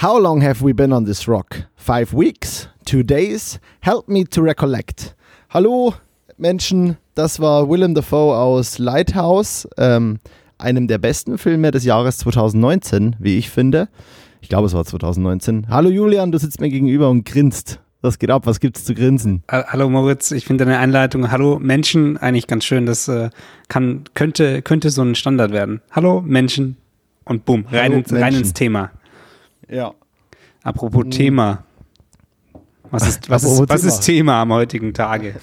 How long have we been on this rock? Five weeks? Two days? Help me to recollect. Hallo Menschen, das war Willem Dafoe aus Lighthouse, ähm, einem der besten Filme des Jahres 2019, wie ich finde. Ich glaube, es war 2019. Hallo Julian, du sitzt mir gegenüber und grinst. Was geht ab? Was gibt's zu grinsen? Hallo Moritz, ich finde deine Einleitung Hallo Menschen eigentlich ganz schön. Das äh, kann, könnte, könnte so ein Standard werden. Hallo Menschen und boom, rein, ins, rein ins Thema. Ja. Apropos mhm. Thema. Was ist, was, ist, was ist Thema am heutigen Tage?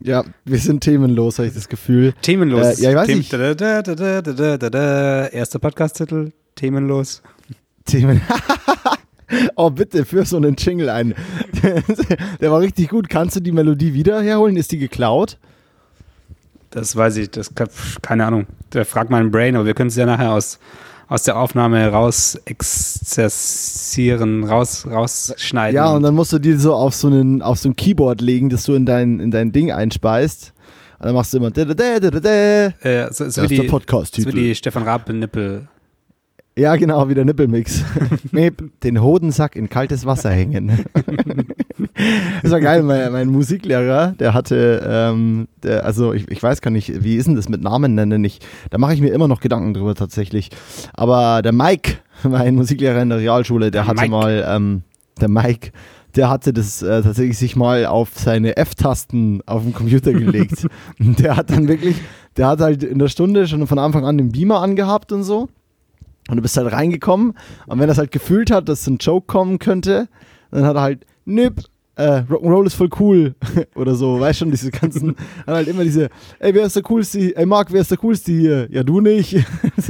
Ja, wir sind themenlos, habe ich das Gefühl. Themenlos. Äh, ja, ich weiß nicht. Da, da, da, Erster Podcast-Titel, Themenlos. Themen. oh, bitte, für so einen Jingle ein. Der war richtig gut. Kannst du die Melodie wieder herholen? Ist die geklaut? Das weiß ich, das keine Ahnung. Der fragt meinen Brain, aber wir können es ja nachher aus aus der Aufnahme raus exerzieren, raus, rausschneiden. Ja, und dann musst du die so auf so, einen, auf so ein Keyboard legen, das du in dein, in dein Ding einspeist. Und dann machst du immer da, da, da, da, da. Äh, so, so das ist der Podcast-Titel. So wie die Stefan Raab-Nippel. Ja, genau, wie der Nippelmix. Den Hodensack in kaltes Wasser hängen. das war geil, mein, mein Musiklehrer, der hatte, ähm, der, also ich, ich weiß gar nicht, wie ist denn das mit Namen nennen? Ich, da mache ich mir immer noch Gedanken drüber tatsächlich. Aber der Mike, mein Musiklehrer in der Realschule, der, der hatte Mike. mal, ähm, der Mike, der hatte das äh, tatsächlich sich mal auf seine F-Tasten auf dem Computer gelegt. der hat dann wirklich, der hat halt in der Stunde schon von Anfang an den Beamer angehabt und so. Und du bist halt reingekommen und wenn er es halt gefühlt hat, dass ein Joke kommen könnte, dann hat er halt Nip, äh, Rock'n'Roll ist voll cool oder so, weißt schon, diese ganzen, dann halt immer diese, ey, wer ist der coolste, ey Marc, wer ist der coolste hier? Ja, du nicht.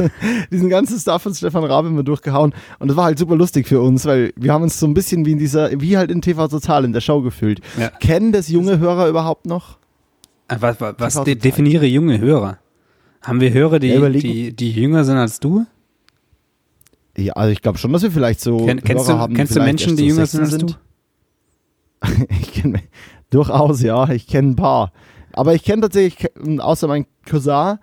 Diesen ganzen Stuff von Stefan Rabe immer durchgehauen und das war halt super lustig für uns, weil wir haben uns so ein bisschen wie in dieser, wie halt in TV Total in der Show gefühlt. Ja. Kennen das junge Hörer überhaupt noch? Äh, was, was, was de definiere junge Hörer? Haben wir Hörer, die, ja, die, die jünger sind als du? Ja, also ich glaube schon, dass wir vielleicht so Ken, kennst Hörer du, haben. Kennst du Menschen, die jünger sind als du? ich kenne durchaus, ja, ich kenne ein paar. Aber ich kenne tatsächlich, außer mein Cousin,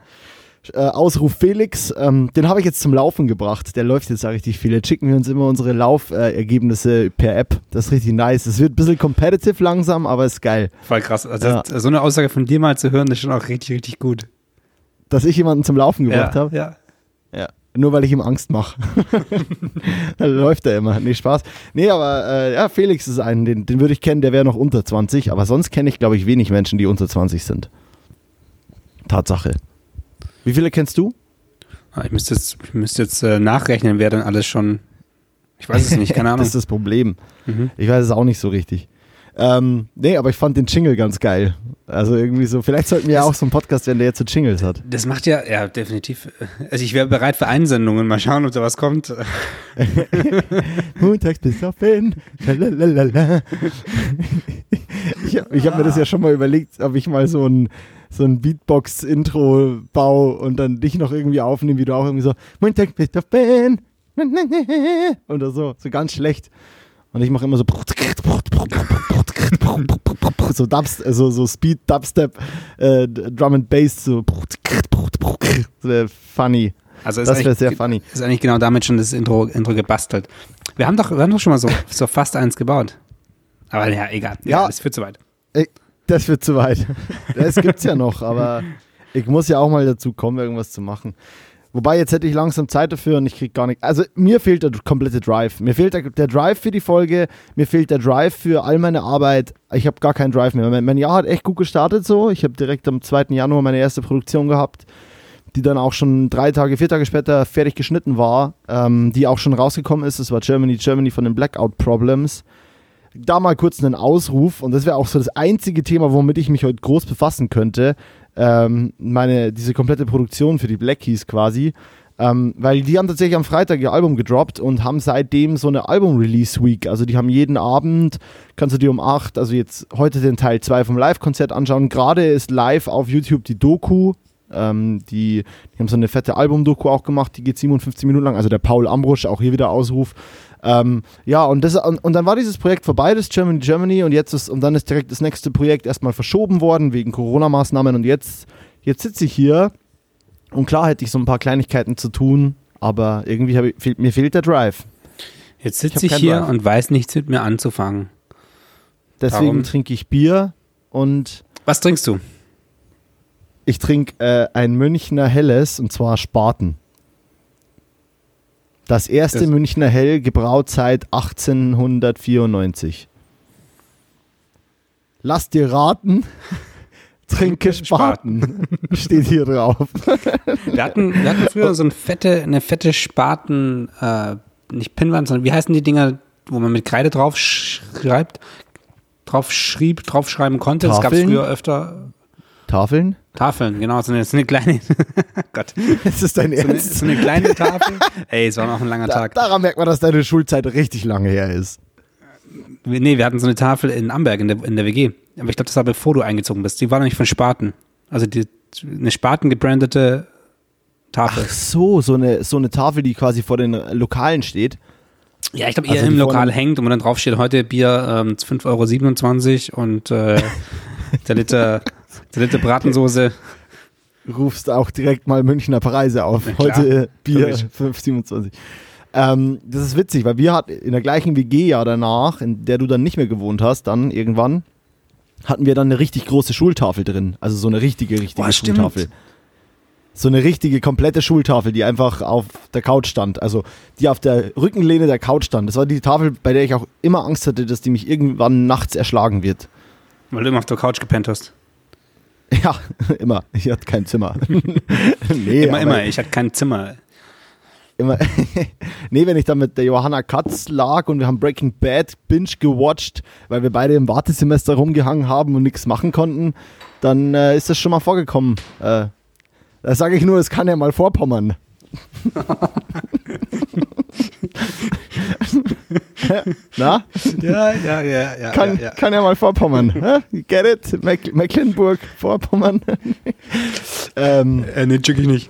äh, Ausruf Felix, ähm, den habe ich jetzt zum Laufen gebracht. Der läuft jetzt auch richtig viel. Jetzt schicken wir uns immer unsere Laufergebnisse äh, per App. Das ist richtig nice. Es wird ein bisschen competitive langsam, aber ist geil. Voll krass. Also ja. So eine Aussage von dir mal zu hören, ist schon auch richtig, richtig gut. Dass ich jemanden zum Laufen gebracht ja, habe? Ja. Ja. Nur weil ich ihm Angst mache. läuft er immer. Nee, Spaß. Nee, aber äh, ja, Felix ist ein, den, den würde ich kennen, der wäre noch unter 20. Aber sonst kenne ich, glaube ich, wenig Menschen, die unter 20 sind. Tatsache. Wie viele kennst du? Ah, ich müsste jetzt, ich müsste jetzt äh, nachrechnen, wer dann alles schon. Ich weiß es nicht, keine Ahnung. das ist das Problem. Mhm. Ich weiß es auch nicht so richtig. Ähm, nee, aber ich fand den Jingle ganz geil. Also irgendwie so, vielleicht sollten wir ja auch so einen Podcast werden, der jetzt so Jingles hat. Das macht ja, ja, definitiv. Also ich wäre bereit für Einsendungen. Mal schauen, ob da was kommt. Montags bis auf hin. ich habe hab mir das ja schon mal überlegt, ob ich mal so ein, so ein Beatbox-Intro baue und dann dich noch irgendwie aufnehme, wie du auch irgendwie so Montag bis auf hin. Oder so, so ganz schlecht. Und ich mache immer so so, Dubst, so, so Speed Dubstep, äh, Drum and Bass, so wäre funny. Also das wäre sehr funny. Ist eigentlich genau damit schon das Intro, Intro gebastelt. Wir haben doch, wir haben doch schon mal so, so fast eins gebaut. Aber ja, egal. Ja, ja das führt zu weit. Das wird zu weit. Das gibt's ja noch, aber ich muss ja auch mal dazu kommen, irgendwas zu machen. Wobei, jetzt hätte ich langsam Zeit dafür und ich kriege gar nicht. Also, mir fehlt der komplette Drive. Mir fehlt der, der, Drive für die Folge, mir fehlt der Drive für all meine Arbeit. Ich habe gar keinen Drive mehr. Mein, mein, Jahr hat echt gut gestartet so. Ich habe direkt am 2. Januar meine erste Produktion gehabt, die dann auch schon drei Tage, vier Tage später fertig geschnitten war, ähm, die auch schon rausgekommen ist. Das war Germany, Germany von den Blackout Problems. Da mal kurz einen Ausruf und das wäre auch so das einzige Thema, womit ich mich heute groß befassen könnte ähm, meine, diese komplette Produktion für die Black Keys quasi. Ähm, weil die haben tatsächlich am Freitag ihr Album gedroppt und haben seitdem so eine Album-Release-Week. Also die haben jeden Abend, kannst du dir um 8, also jetzt heute den Teil 2 vom Live-Konzert anschauen. Gerade ist live auf YouTube die Doku. Ähm, die, die haben so eine fette Album-Doku auch gemacht, die geht 57 Minuten lang. Also der Paul Ambrusch, auch hier wieder Ausruf. Ähm, ja, und, das, und, und, dann war dieses Projekt vorbei, das Germany Germany, und jetzt ist, und dann ist direkt das nächste Projekt erstmal verschoben worden wegen Corona-Maßnahmen und jetzt, jetzt sitze ich hier und klar hätte ich so ein paar Kleinigkeiten zu tun, aber irgendwie ich, mir fehlt der Drive. Jetzt sitze ich, ich hier Drive. und weiß nichts mit mir anzufangen. Deswegen Darum. trinke ich Bier und. Was trinkst du? Ich trinke äh, ein Münchner Helles und zwar Spaten. Das erste das Münchner Hell gebraut seit 1894. Lass dir raten, trinke Spaten. Steht hier drauf. Wir hatten, wir hatten früher so eine fette, eine fette Spaten, äh, nicht Pinnwand, sondern wie heißen die Dinger, wo man mit Kreide drauf schreibt? Drauf schrieb, draufschreiben konnte. Tafeln? Das gab es früher öfter. Tafeln? Tafeln, genau, so eine, so eine kleine. Gott. Ist das dein Ernst? So eine, so eine kleine Tafel. Ey, es war noch ein langer da, Tag. Daran merkt man, dass deine Schulzeit richtig lange her ist. Nee, wir hatten so eine Tafel in Amberg in der, in der WG. Aber ich glaube, das war bevor du eingezogen bist. Die war nämlich von Spaten. Also die, eine Spaten gebrandete Tafel. Ach so, so eine, so eine Tafel, die quasi vor den Lokalen steht. Ja, ich glaube, eher also im Lokal hängt und dann drauf steht heute Bier ähm, 5,27 Euro und äh, der Liter der Liter Bratensoße. Rufst auch direkt mal Münchner Preise auf. Heute Bier 5,27. Ähm, das ist witzig, weil wir hatten in der gleichen WG ja danach, in der du dann nicht mehr gewohnt hast, dann irgendwann, hatten wir dann eine richtig große Schultafel drin. Also so eine richtige, richtige Boah, Schultafel. Stimmt. So eine richtige, komplette Schultafel, die einfach auf der Couch stand. Also die auf der Rückenlehne der Couch stand. Das war die Tafel, bei der ich auch immer Angst hatte, dass die mich irgendwann nachts erschlagen wird. Weil du immer auf der Couch gepennt hast. Ja, immer. Ich hatte kein Zimmer. nee, immer, immer. Ich hatte kein Zimmer. Immer. nee, wenn ich da mit der Johanna Katz lag und wir haben Breaking Bad binge gewatcht, weil wir beide im Wartesemester rumgehangen haben und nichts machen konnten, dann äh, ist das schon mal vorgekommen. Äh, da sage ich nur, es kann ja mal vorpommern. Na? Ja, ja, ja, ja. Kann ja, ja. Kann ja mal Vorpommern. Get it? Meck Mecklenburg, Vorpommern. ähm, äh, nee, check ich nicht.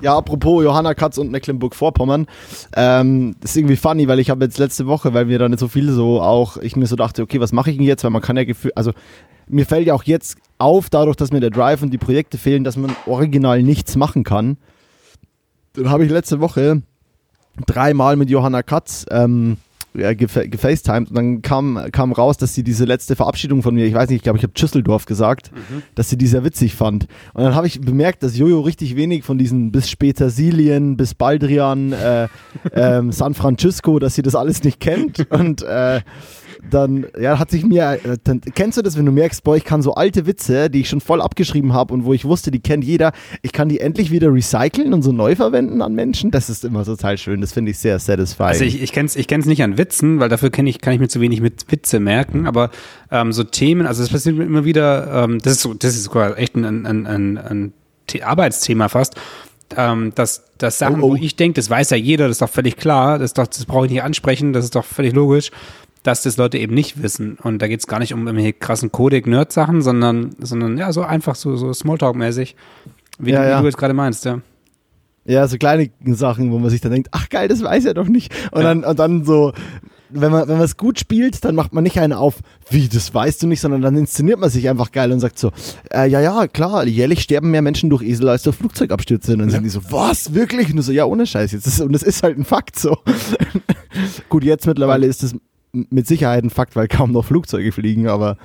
Ja, apropos Johanna Katz und Mecklenburg-Vorpommern. Ähm, das ist irgendwie funny, weil ich habe jetzt letzte Woche, weil mir da nicht so viel so auch, ich mir so dachte, okay, was mache ich denn jetzt? Weil man kann ja gefühlt, also mir fällt ja auch jetzt auf, dadurch, dass mir der Drive und die Projekte fehlen, dass man original nichts machen kann. Dann habe ich letzte Woche dreimal mit Johanna Katz ähm, ja, gefacetimed und dann kam, kam raus, dass sie diese letzte Verabschiedung von mir, ich weiß nicht, ich glaube, ich habe Schüsseldorf gesagt, mhm. dass sie die sehr witzig fand. Und dann habe ich bemerkt, dass Jojo richtig wenig von diesen bis Petersilien, bis Baldrian, äh, äh, San Francisco, dass sie das alles nicht kennt und äh, dann ja, hat sich mir, äh, dann, kennst du das, wenn du merkst, boah, ich kann so alte Witze, die ich schon voll abgeschrieben habe und wo ich wusste, die kennt jeder, ich kann die endlich wieder recyceln und so neu verwenden an Menschen. Das ist immer total schön. Das finde ich sehr satisfying. Also ich, ich kenne es ich kenn's nicht an Witzen, weil dafür kenn ich, kann ich mir zu wenig mit Witze merken, aber ähm, so Themen, also das passiert mir immer wieder, ähm, das ist so, das ist sogar echt ein, ein, ein, ein Arbeitsthema fast. Ähm, dass, dass Sachen, oh, oh. wo ich denke, das weiß ja jeder, das ist doch völlig klar, das, das brauche ich nicht ansprechen, das ist doch völlig logisch dass das Leute eben nicht wissen. Und da geht es gar nicht um irgendwelche krassen Codec-Nerd-Sachen, sondern, sondern ja, so einfach so, so Smalltalk-mäßig, wie, ja, du, wie ja. du jetzt gerade meinst, ja. Ja, so kleine Sachen, wo man sich dann denkt, ach geil, das weiß er doch nicht. Und, ja. dann, und dann so, wenn man, es gut spielt, dann macht man nicht einen auf, wie, das weißt du nicht, sondern dann inszeniert man sich einfach geil und sagt so, äh, ja, ja, klar, jährlich sterben mehr Menschen durch Esel als durch Flugzeugabstürze. Und dann ja. sind die so, was, wirklich? Und du so, ja, ohne Scheiß jetzt. und das ist halt ein Fakt so. gut, jetzt mittlerweile ist es mit Sicherheit ein Fakt, weil kaum noch Flugzeuge fliegen, aber.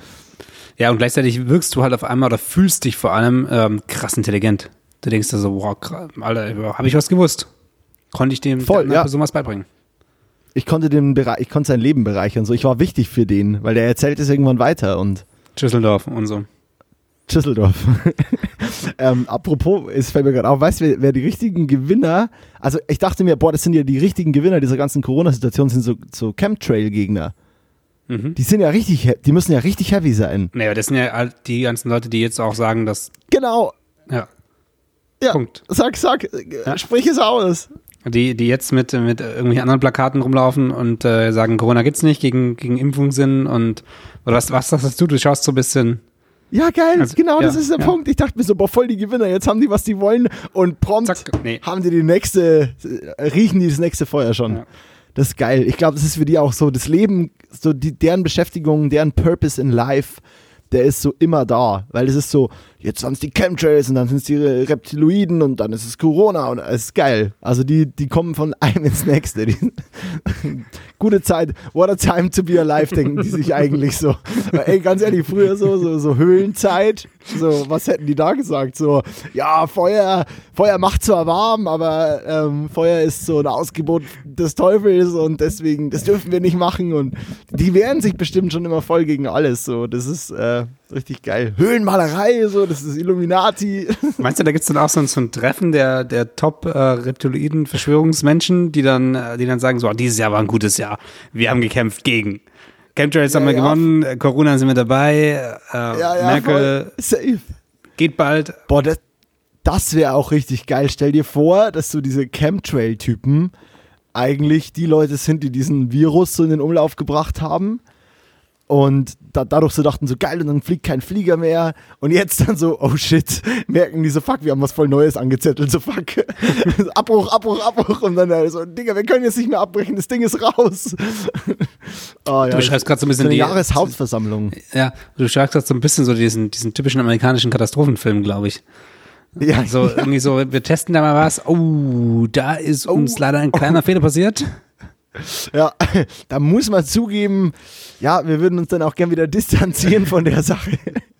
Ja, und gleichzeitig wirkst du halt auf einmal oder fühlst dich vor allem ähm, krass intelligent. Du denkst dir so, wow, Alter, habe ich was gewusst? Konnte ich dem Voll, ja. Person was beibringen? Ich konnte dem Bereich, ich konnte sein Leben bereichern. So, ich war wichtig für den, weil der erzählt es irgendwann weiter und. Schüsseldorf und so. Düsseldorf. ähm, apropos, es fällt mir gerade auf, weißt du, wer, wer, die richtigen Gewinner, also ich dachte mir, boah, das sind ja die richtigen Gewinner dieser ganzen Corona-Situation, sind so, so Chemtrail-Gegner. Mhm. Die sind ja richtig, die müssen ja richtig heavy sein. Naja, das sind ja die ganzen Leute, die jetzt auch sagen, dass. Genau. Ja. Ja. Punkt. Sag, sag, ja. sprich es aus. Die, die jetzt mit, mit irgendwelchen anderen Plakaten rumlaufen und äh, sagen, Corona gibt's nicht, gegen, gegen Impfung sind und oder was, was sagst du? Du schaust so ein bisschen ja, geil, also, genau, ja, das ist der ja. Punkt. Ich dachte mir so, boah, voll die Gewinner, jetzt haben die, was die wollen und prompt Zack, nee. haben die die nächste, riechen die das nächste Feuer schon. Ja. Das ist geil. Ich glaube, das ist für die auch so das Leben, so die, deren Beschäftigung, deren Purpose in Life, der ist so immer da, weil es ist so, jetzt sind es die Chemtrails und dann sind es die Reptiloiden und dann ist es Corona und es ist geil. Also die, die kommen von einem ins nächste. Die, gute Zeit, what a time to be alive, denken die sich eigentlich so. Ey, ganz ehrlich, früher so, so, so Höhlenzeit, so, was hätten die da gesagt? So, ja, Feuer, Feuer macht zwar warm, aber ähm, Feuer ist so ein Ausgebot des Teufels und deswegen, das dürfen wir nicht machen und die wehren sich bestimmt schon immer voll gegen alles, so, das ist, äh, Richtig geil. Höhlenmalerei, so, das ist Illuminati. Meinst du, da gibt es dann auch so ein, so ein, Treffen der, der Top-Reptiloiden-Verschwörungsmenschen, die dann, äh, die dann sagen: So, dieses Jahr war ein gutes Jahr. Wir haben gekämpft gegen. Chemtrails ja, haben wir ja. gewonnen, Corona sind wir dabei, äh, ja, Merkel Safe. geht bald. Boah, das, das wäre auch richtig geil. Stell dir vor, dass so diese Chemtrail-Typen eigentlich die Leute sind, die diesen Virus so in den Umlauf gebracht haben und da, dadurch so dachten so, geil, und dann fliegt kein Flieger mehr. Und jetzt dann so, oh shit, merken die so, fuck, wir haben was voll Neues angezettelt, so fuck. Abbruch, Abbruch, Abbruch. Und dann so, Digga, wir können jetzt nicht mehr abbrechen, das Ding ist raus. oh, ja, du beschreibst gerade so ein bisschen so die Jahreshauptversammlung. Ja, du beschreibst gerade so ein bisschen so diesen, diesen typischen amerikanischen Katastrophenfilm, glaube ich. Ja, so ja. irgendwie so, wir testen da mal was. Oh, da ist uns oh, leider ein kleiner oh. Fehler passiert. Ja, da muss man zugeben, ja, wir würden uns dann auch gern wieder distanzieren von der Sache.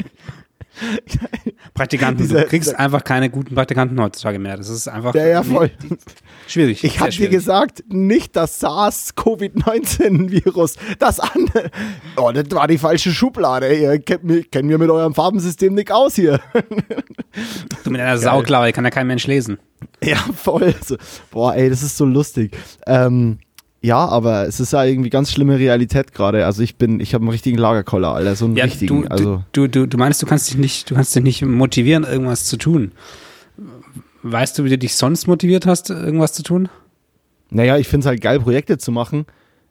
Praktikanten, Diese, du kriegst einfach keine guten Praktikanten heutzutage mehr. Das ist einfach ja, ja, voll. schwierig. Ich habe dir gesagt, nicht das SARS-CoV-19-Virus, das andere. Oh, das war die falsche Schublade. Ihr kennt mich, kennt mir mit eurem Farbensystem nicht aus hier. Du mit einer Sauklaue, kann ja kein Mensch lesen. Ja, voll. Boah, ey, das ist so lustig. Ähm, ja, aber es ist ja irgendwie ganz schlimme Realität gerade. Also ich bin, ich habe einen richtigen Lagerkoller, Alter, so einen ja, richtigen. Du, also du, du, du meinst, du kannst dich nicht, du kannst dich nicht motivieren, irgendwas zu tun. Weißt du, wie du dich sonst motiviert hast, irgendwas zu tun? Naja, ich finde es halt geil, Projekte zu machen.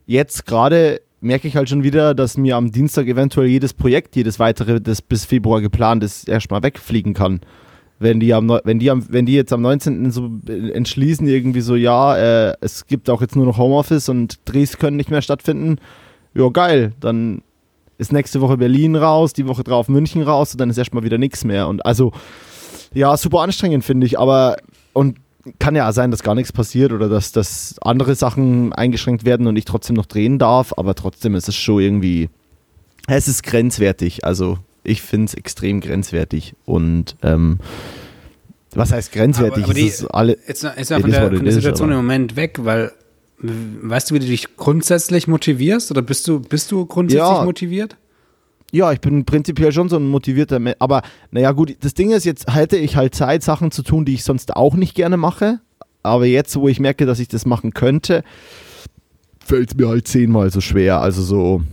Jetzt gerade merke ich halt schon wieder, dass mir am Dienstag eventuell jedes Projekt, jedes weitere, das bis Februar geplant ist, erstmal wegfliegen kann wenn die, am, wenn, die am, wenn die jetzt am 19. so entschließen, irgendwie so, ja, äh, es gibt auch jetzt nur noch Homeoffice und Drehs können nicht mehr stattfinden, ja, geil, dann ist nächste Woche Berlin raus, die Woche drauf München raus und dann ist erstmal wieder nichts mehr. Und also, ja, super anstrengend, finde ich, aber und kann ja sein, dass gar nichts passiert oder dass, dass andere Sachen eingeschränkt werden und ich trotzdem noch drehen darf, aber trotzdem ist es schon irgendwie, es ist grenzwertig. Also ich finde es extrem grenzwertig. Und ähm, was heißt grenzwertig? Aber, aber die, ist alle, jetzt, jetzt von, der, von der Situation im Moment weg, weil weißt du, wie du dich grundsätzlich motivierst? Oder bist du, bist du grundsätzlich ja. motiviert? Ja, ich bin prinzipiell schon so ein motivierter Mensch. Aber naja, gut, das Ding ist, jetzt hätte ich halt Zeit, Sachen zu tun, die ich sonst auch nicht gerne mache. Aber jetzt, wo ich merke, dass ich das machen könnte, fällt es mir halt zehnmal so schwer. Also so,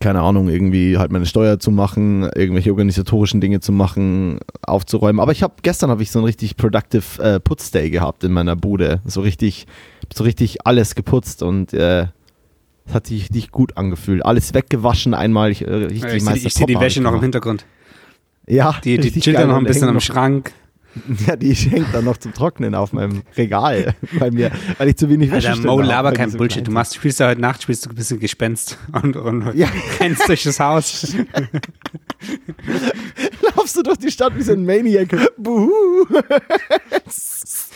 keine Ahnung, irgendwie halt meine Steuer zu machen, irgendwelche organisatorischen Dinge zu machen, aufzuräumen. Aber ich habe gestern habe ich so ein richtig productive äh, Putzday gehabt in meiner Bude, so richtig, so richtig alles geputzt und äh, es hat sich richtig gut angefühlt. Alles weggewaschen einmal. Ich, äh, ja, ich sehe seh die Wäsche noch im Hintergrund. Ja, die, die chillt noch ein bisschen am Schrank. Ja, die hängt dann noch zum Trocknen auf meinem Regal, weil, mir, weil ich zu wenig Wäsche Alter, Mo, laber kein Bullshit. Du machst, spielst ja heute Nacht, spielst du ein bisschen Gespenst und, und ja. rennst durch das Haus. Laufst du durch die Stadt wie so ein Maniac. Buhu.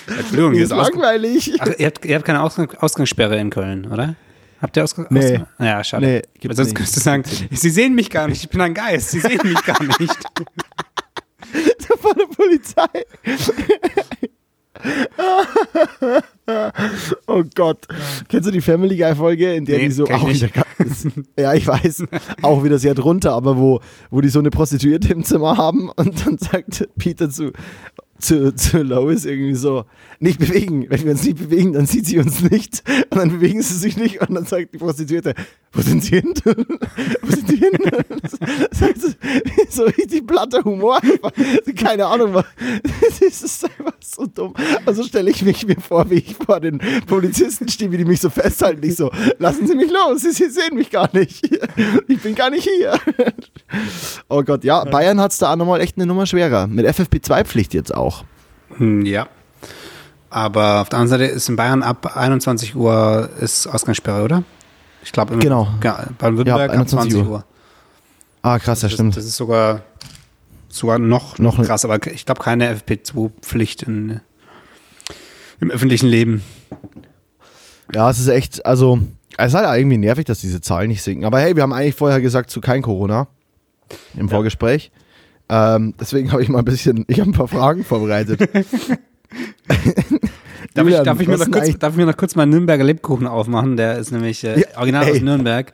Entschuldigung, hier ist langweilig. Ach, ihr, habt, ihr habt keine Ausgang, Ausgangssperre in Köln, oder? Habt ihr Ausgang? Nee. Ja, schade. Nee, sonst könntest du sagen, Sie sehen mich gar nicht, ich bin ein Geist, Sie sehen mich gar nicht. von der Polizei. oh Gott. Kennst du die Family Guy Folge, in der nee, die so auch wieder Ja, ich weiß, auch wieder sehr drunter, aber wo, wo die so eine Prostituierte im Zimmer haben und dann sagt Peter zu, zu, zu Lois irgendwie so, nicht bewegen. Wenn wir uns nicht bewegen, dann sieht sie uns nicht. Und dann bewegen sie sich nicht und dann sagt die Prostituierte, wo sind sie hin? wo sind sie hin? so richtig platter Humor. Keine Ahnung, das ist einfach so dumm. Also stelle ich mich mir vor, wie ich vor den Polizisten stehe, wie die mich so festhalten. Ich so, lassen Sie mich los, Sie, Sie sehen mich gar nicht. Ich bin gar nicht hier. Oh Gott, ja, Bayern hat es da auch nochmal echt eine Nummer schwerer. Mit FFP2-Pflicht jetzt auch. Hm, ja. Aber auf der anderen Seite ist in Bayern ab 21 Uhr ist Ausgangssperre, oder? Ich glaube, genau. Baden-Württemberg ja, ab 20 Uhr. Uhr. Ah, krass, das, das stimmt. Das ist sogar, sogar noch, Noch- noch krass, aber ich glaube keine FP2-Pflicht in, im öffentlichen Leben. Ja, es ist echt, also, es ist halt irgendwie nervig, dass diese Zahlen nicht sinken. Aber hey, wir haben eigentlich vorher gesagt, zu kein Corona im Vorgespräch. Ähm, deswegen habe ich mal ein bisschen, ich habe ein paar Fragen vorbereitet. Darf ich, Julian, darf, ich mir noch kurz, darf ich mir noch kurz mal einen Nürnberger Lebkuchen aufmachen? Der ist nämlich äh, Ja, original aus ey. Nürnberg.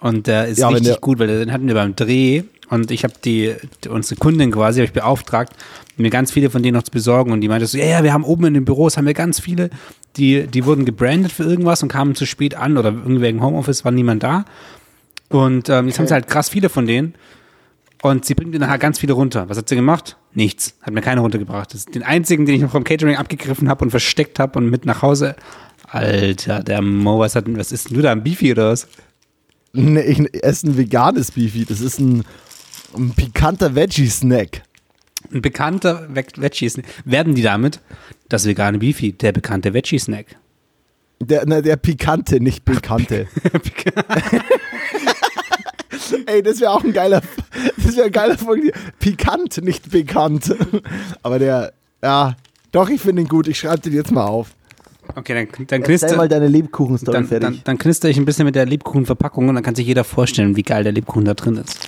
Und der ist Ja, richtig der- gut, weil den hatten wir beim Dreh. Und ich habe die, die, unsere Kundin quasi, habe ich beauftragt, mir ganz viele von denen noch zu besorgen. Und die meinte so, ja, ja, wir haben oben in den Büros, haben wir ganz viele, die, die wurden gebrandet für irgendwas und kamen zu spät an oder irgendwie wegen Homeoffice war niemand da. Und ähm, jetzt haben sie halt krass viele von denen. Und sie bringt mir nachher ganz viele runter. Was hat sie gemacht? Nichts. Hat mir keine runtergebracht. Das ist den einzigen, den ich noch vom Catering abgegriffen habe und versteckt habe und mit nach Hause. Alter, der Mo, was, hat, denn- was ist denn du da, ein Beefy oder was? Nee, ich esse ein veganes Beefy. Das ist ein, ein pikanter Veggie-Snack. Ein bekannter Ve- Veggie-Snack. Werden die damit das vegane Beefy, der bekannte Veggie-Snack? Der, na, der pikante, nicht bekannte. Ey, das wäre auch ein geiler, das wäre ein geiler Folge. Pikant, nicht bekannt. Aber der, ja, doch, ich finde ihn gut. Ich schreibe den jetzt mal auf. Okay, dann, dann, Erzähl mal knister, deine Lebkuchen-Story dann, fertig. dann, dann knister ich ein bisschen mit der Lebkuchenverpackung und dann kann sich jeder vorstellen, wie geil der Lebkuchen da drin ist.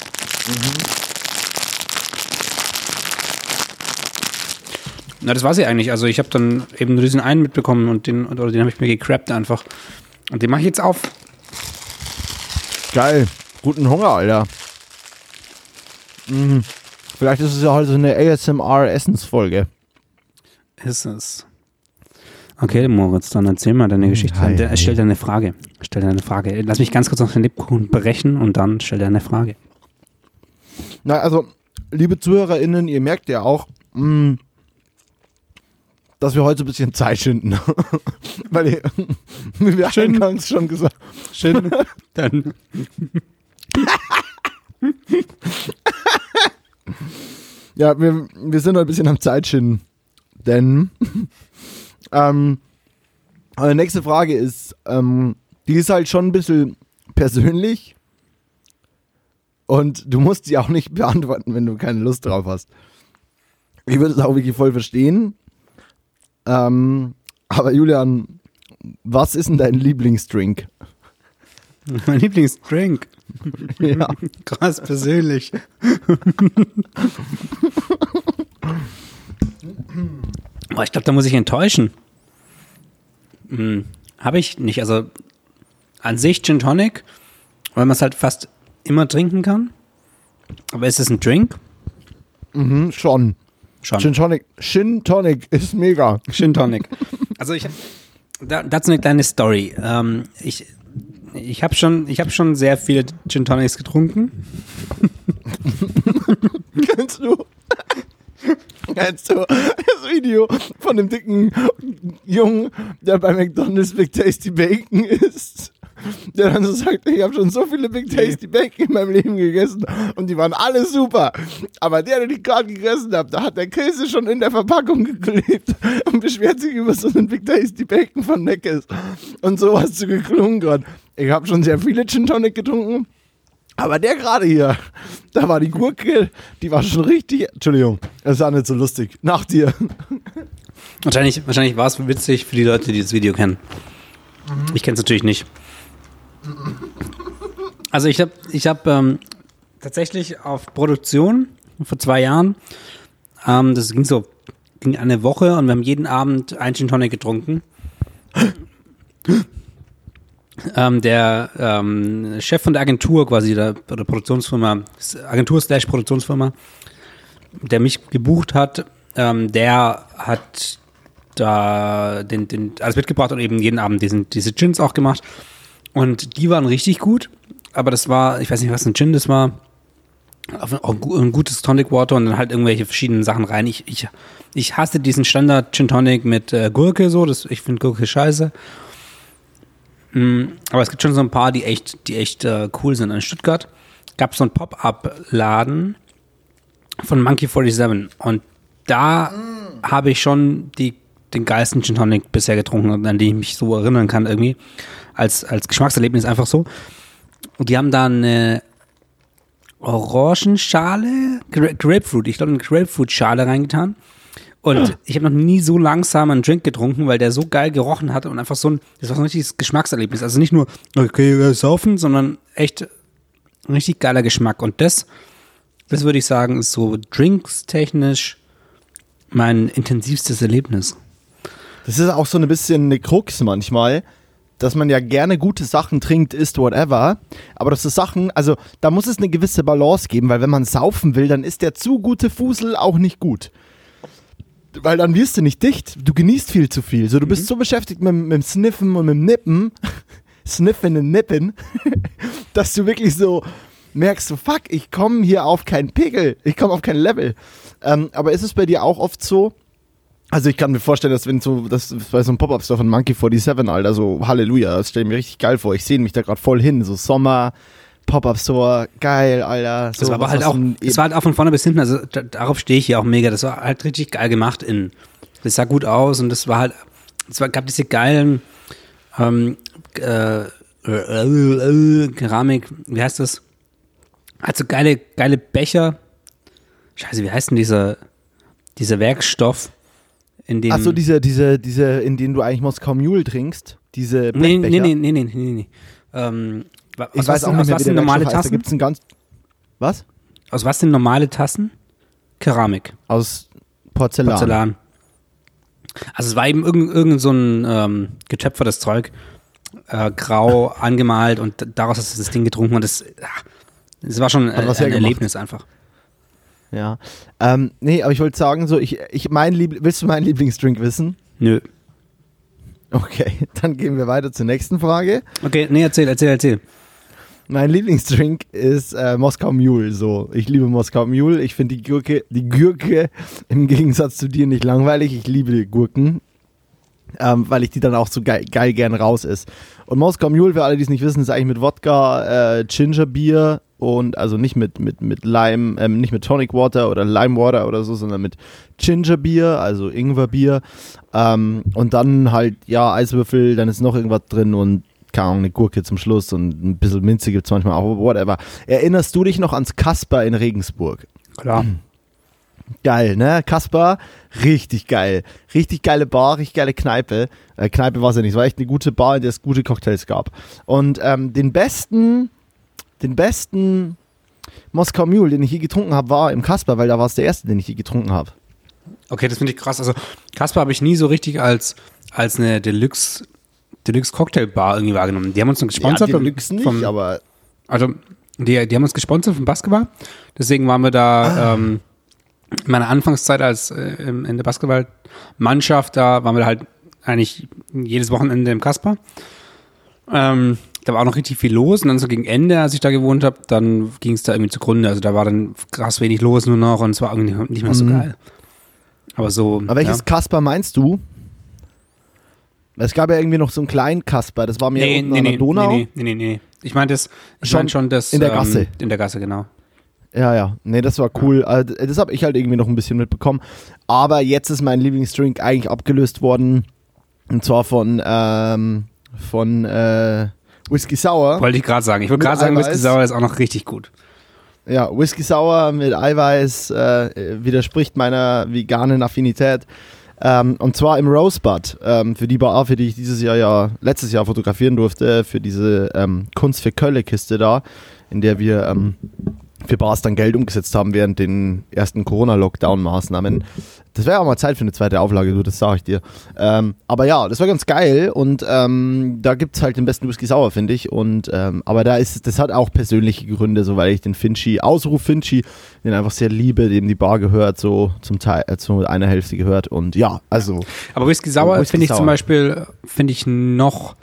Na, das war sie eigentlich. Also ich habe dann eben nur diesen einen mitbekommen und den, oder den habe ich mir gecrappt einfach. Und den mache ich jetzt auf. Geil. Guten Hunger, Alter. Mhm. Vielleicht ist es ja heute so eine ASMR-Essensfolge. Ist es. Okay, Moritz, dann erzähl mal deine Geschichte. hi, hi. Stell dir eine Frage. Stell dir eine Frage. Lass mich ganz kurz noch den Lebkuchen brechen und dann stell dir eine Frage. Na, also, liebe ZuhörerInnen, ihr merkt ja auch, mh, dass wir heute so ein bisschen Zeit schinden. Weil, wir eingangs schon gesagt Schön. dann. Ja, wir, wir sind heute ein bisschen am Zeitschinden. Denn, ähm, aber nächste Frage ist, ähm, die ist halt schon ein bisschen persönlich. Und du musst sie auch nicht beantworten, wenn du keine Lust drauf hast. Ich würde es auch wirklich voll verstehen. Ähm, aber Julian, was ist denn dein Lieblingsdrink? Mein Lieblingsdrink. Ja. Krass persönlich. Boah, ich glaube, da muss ich enttäuschen. Hm, Habe ich nicht. Also an sich Gin Tonic, weil man es halt fast immer trinken kann. Aber ist es ein Drink? Mhm, schon. Schon. Gin Tonic, Gin Tonic ist mega. Gin Tonic. Also ich da, dazu eine kleine Story. Ähm, ich ich habe schon, ich hab schon sehr viele Gin Tonics getrunken. Kennst du? Kennst du das Video von dem dicken Jungen, der bei McDonald's Big Tasty Bacon isst? Der dann so sagt, ich habe schon so viele Big Tasty Bacon in meinem Leben gegessen und die waren alle super. Aber der, den ich gerade gegessen habe, da hat der Käse schon in der Verpackung geklebt und beschwert sich über so einen Big Tasty Bacon von Neckes. Und so hast du geklungen gerade. Ich habe schon sehr viele Gin Tonic getrunken. Aber der gerade hier, da war die Gurke, die war schon richtig. Entschuldigung, das war nicht so lustig. Nach dir. Wahrscheinlich, wahrscheinlich war es witzig für die Leute, die das Video kennen. Ich kenne es natürlich nicht. Also ich habe ich hab, ähm, tatsächlich auf Produktion vor zwei Jahren, ähm, das ging so, ging eine Woche und wir haben jeden Abend ein Gin Tonic getrunken. Ähm, der ähm, Chef von der Agentur quasi, der, oder Produktionsfirma, Agentur slash Produktionsfirma, der mich gebucht hat, ähm, der hat da den, den, alles mitgebracht und eben jeden Abend diesen, diese Gins auch gemacht. Und die waren richtig gut, aber das war, ich weiß nicht, was ein Gin das war, ein gutes Tonic Water und dann halt irgendwelche verschiedenen Sachen rein. Ich, ich, ich hasse diesen Standard Gin Tonic mit äh, Gurke so, das, ich finde Gurke scheiße. Mm, aber es gibt schon so ein paar, die echt, die echt äh, cool sind. In Stuttgart gab es so einen Pop-Up-Laden von Monkey 47 und da habe ich schon die, den geilsten Gin Tonic bisher getrunken, an den ich mich so erinnern kann irgendwie. Als, als Geschmackserlebnis einfach so. Und die haben da eine Orangenschale, Gra Grapefruit, ich glaube eine Grapefruit-Schale reingetan. Und ich habe noch nie so langsam einen Drink getrunken, weil der so geil gerochen hat und einfach so ein, das war so ein richtiges Geschmackserlebnis. Also nicht nur, okay, wir saufen, sondern echt ein richtig geiler Geschmack. Und das, das würde ich sagen, ist so drinkstechnisch mein intensivstes Erlebnis. Das ist auch so ein bisschen eine Krux manchmal, dass man ja gerne gute Sachen trinkt, isst, whatever. Aber das ist Sachen, also da muss es eine gewisse Balance geben, weil wenn man saufen will, dann ist der zu gute Fusel auch nicht gut. Weil dann wirst du nicht dicht. Du genießt viel zu viel. So, du bist so beschäftigt mit, mit dem Sniffen und mit dem Nippen, Sniffen und Nippen, dass du wirklich so merkst, so fuck, ich komme hier auf keinen Pegel, ich komme auf kein Level. Ähm, aber ist es bei dir auch oft so, also ich kann mir vorstellen, dass wenn so, das bei so einem Pop-Up-Store von Monkey 47, Alter, so Halleluja, das stelle ich mir richtig geil vor. Ich sehe mich da gerade voll hin, so Sommer, Pop-Up-Store, geil, Alter. So, Das war aber halt auch, das war halt auch von vorne bis hinten, also da, darauf stehe ich hier auch mega. Das war halt richtig geil gemacht in. Das sah gut aus und das war halt, es war, gab diese geilen ähm, äh, äh, äh, Keramik, wie heißt das? Hat so geile, geile Becher. Scheiße, wie heißt denn dieser, dieser Werkstoff, in dem. Ach so, diese, diese, diese, in denen du eigentlich Moskau Mule trinkst, diese nee, nee, nee, nee, nee, nee, nee, nee. Ähm, wa- Ich aus weiß was auch sind- nicht aus mehr, was sind normale. Da Tassen? gibt's ein ganz, was? Aus was sind normale Tassen? Keramik. Aus Porzellan. Porzellan. Also es war eben irgend, irgend so ein ähm, getöpfertes Zeug, äh, grau angemalt und daraus hast du das Ding getrunken und das, ah, das war schon äh, ein. Erlebnis einfach. Ja. Ähm, nee, aber ich wollte sagen, so, ich, ich mein Liebl willst du meinen Lieblingsdrink wissen? Nö. Okay, dann gehen wir weiter zur nächsten Frage. Okay, nee, erzähl, erzähl, erzähl. Mein Lieblingsdrink ist äh, Moskau Mule. So, ich liebe Moskau Mule. Ich finde die Gurke, die Gurke im Gegensatz zu dir nicht langweilig. Ich liebe die Gurken, ähm, weil ich die dann auch so geil, geil gern raus ist. Und Moskau Mule, für alle, die es nicht wissen, ist eigentlich mit Wodka, äh, Gingerbier und also nicht mit mit mit Lime, ähm, nicht mit Tonic Water oder Lime Water oder so, sondern mit Gingerbier, also Ingwerbier. Ähm, und dann halt ja Eiswürfel, dann ist noch irgendwas drin und keine Ahnung, eine Gurke zum Schluss und ein bisschen Minze gibt es manchmal auch, whatever. Erinnerst du dich noch ans Kasper in Regensburg? Klar. Geil, ne? Kasper, richtig geil. Richtig geile Bar, richtig geile Kneipe. Äh, Kneipe war es ja nicht, es war echt eine gute Bar, in der es gute Cocktails gab. Und ähm, den besten, den besten Moskau Mule, den ich je getrunken habe, war im Kasper, weil da war es der erste, den ich je getrunken habe. Okay, das finde ich krass. Also Kasper habe ich nie so richtig als, als eine Deluxe, Deluxe Cocktail Bar irgendwie wahrgenommen. Die haben uns gesponsert. ja, vom- Deluxe nicht, vom, aber Also, die, die haben uns gesponsert vom Basketball. Deswegen waren wir da ähm, in meiner Anfangszeit als äh, in der Basketballmannschaft, da waren wir halt eigentlich jedes Wochenende im Kasper. Ähm, da war auch noch richtig viel los und dann so gegen Ende, als ich da gewohnt habe, dann ging es da irgendwie zugrunde. Also da war dann krass wenig los nur noch und es war irgendwie nicht mehr so Mhm. geil. Aber so. Aber welches ja. Kasper meinst du? Es gab ja irgendwie noch so einen kleinen Kasper, das war mir Nee, unten nee, an der Donau. nee, nee, nee, nee. Ich meine das, ich Schon mein schon das. in der Gasse. Ähm, in der Gasse, genau. Ja, ja. Nee, das war cool. Also, das habe ich halt irgendwie noch ein bisschen mitbekommen. Aber jetzt ist mein Lieblingsdrink eigentlich abgelöst worden. Und zwar von, ähm, von äh, Whisky Sour. Wollte ich gerade sagen. Ich wollte gerade sagen, Eiweiß. Whisky Sauer ist auch noch richtig gut. Ja, Whisky Sour mit Eiweiß äh, widerspricht meiner veganen Affinität. Ähm, und zwar im Rosebud, ähm, für die Bar, für die ich dieses Jahr ja, letztes Jahr fotografieren durfte, für diese ähm, Kunst für Kölle-Kiste da, in der wir ähm, für Bars dann Geld umgesetzt haben während den ersten Corona-Lockdown-Maßnahmen. Das wäre auch mal Zeit für eine zweite Auflage, du, das sage ich dir. Ähm, aber ja, das war ganz geil und ähm, da gibt es halt den besten Whisky Sauer, finde ich. Und ähm, aber da ist das hat auch persönliche Gründe, so weil ich den Finchi, Ausruf Finchi, den einfach sehr liebe, dem die Bar gehört, so zum Teil, äh, zu einer Hälfte gehört. Und ja, also Aber Whisky Sauer finde ich zum Beispiel, finde ich noch,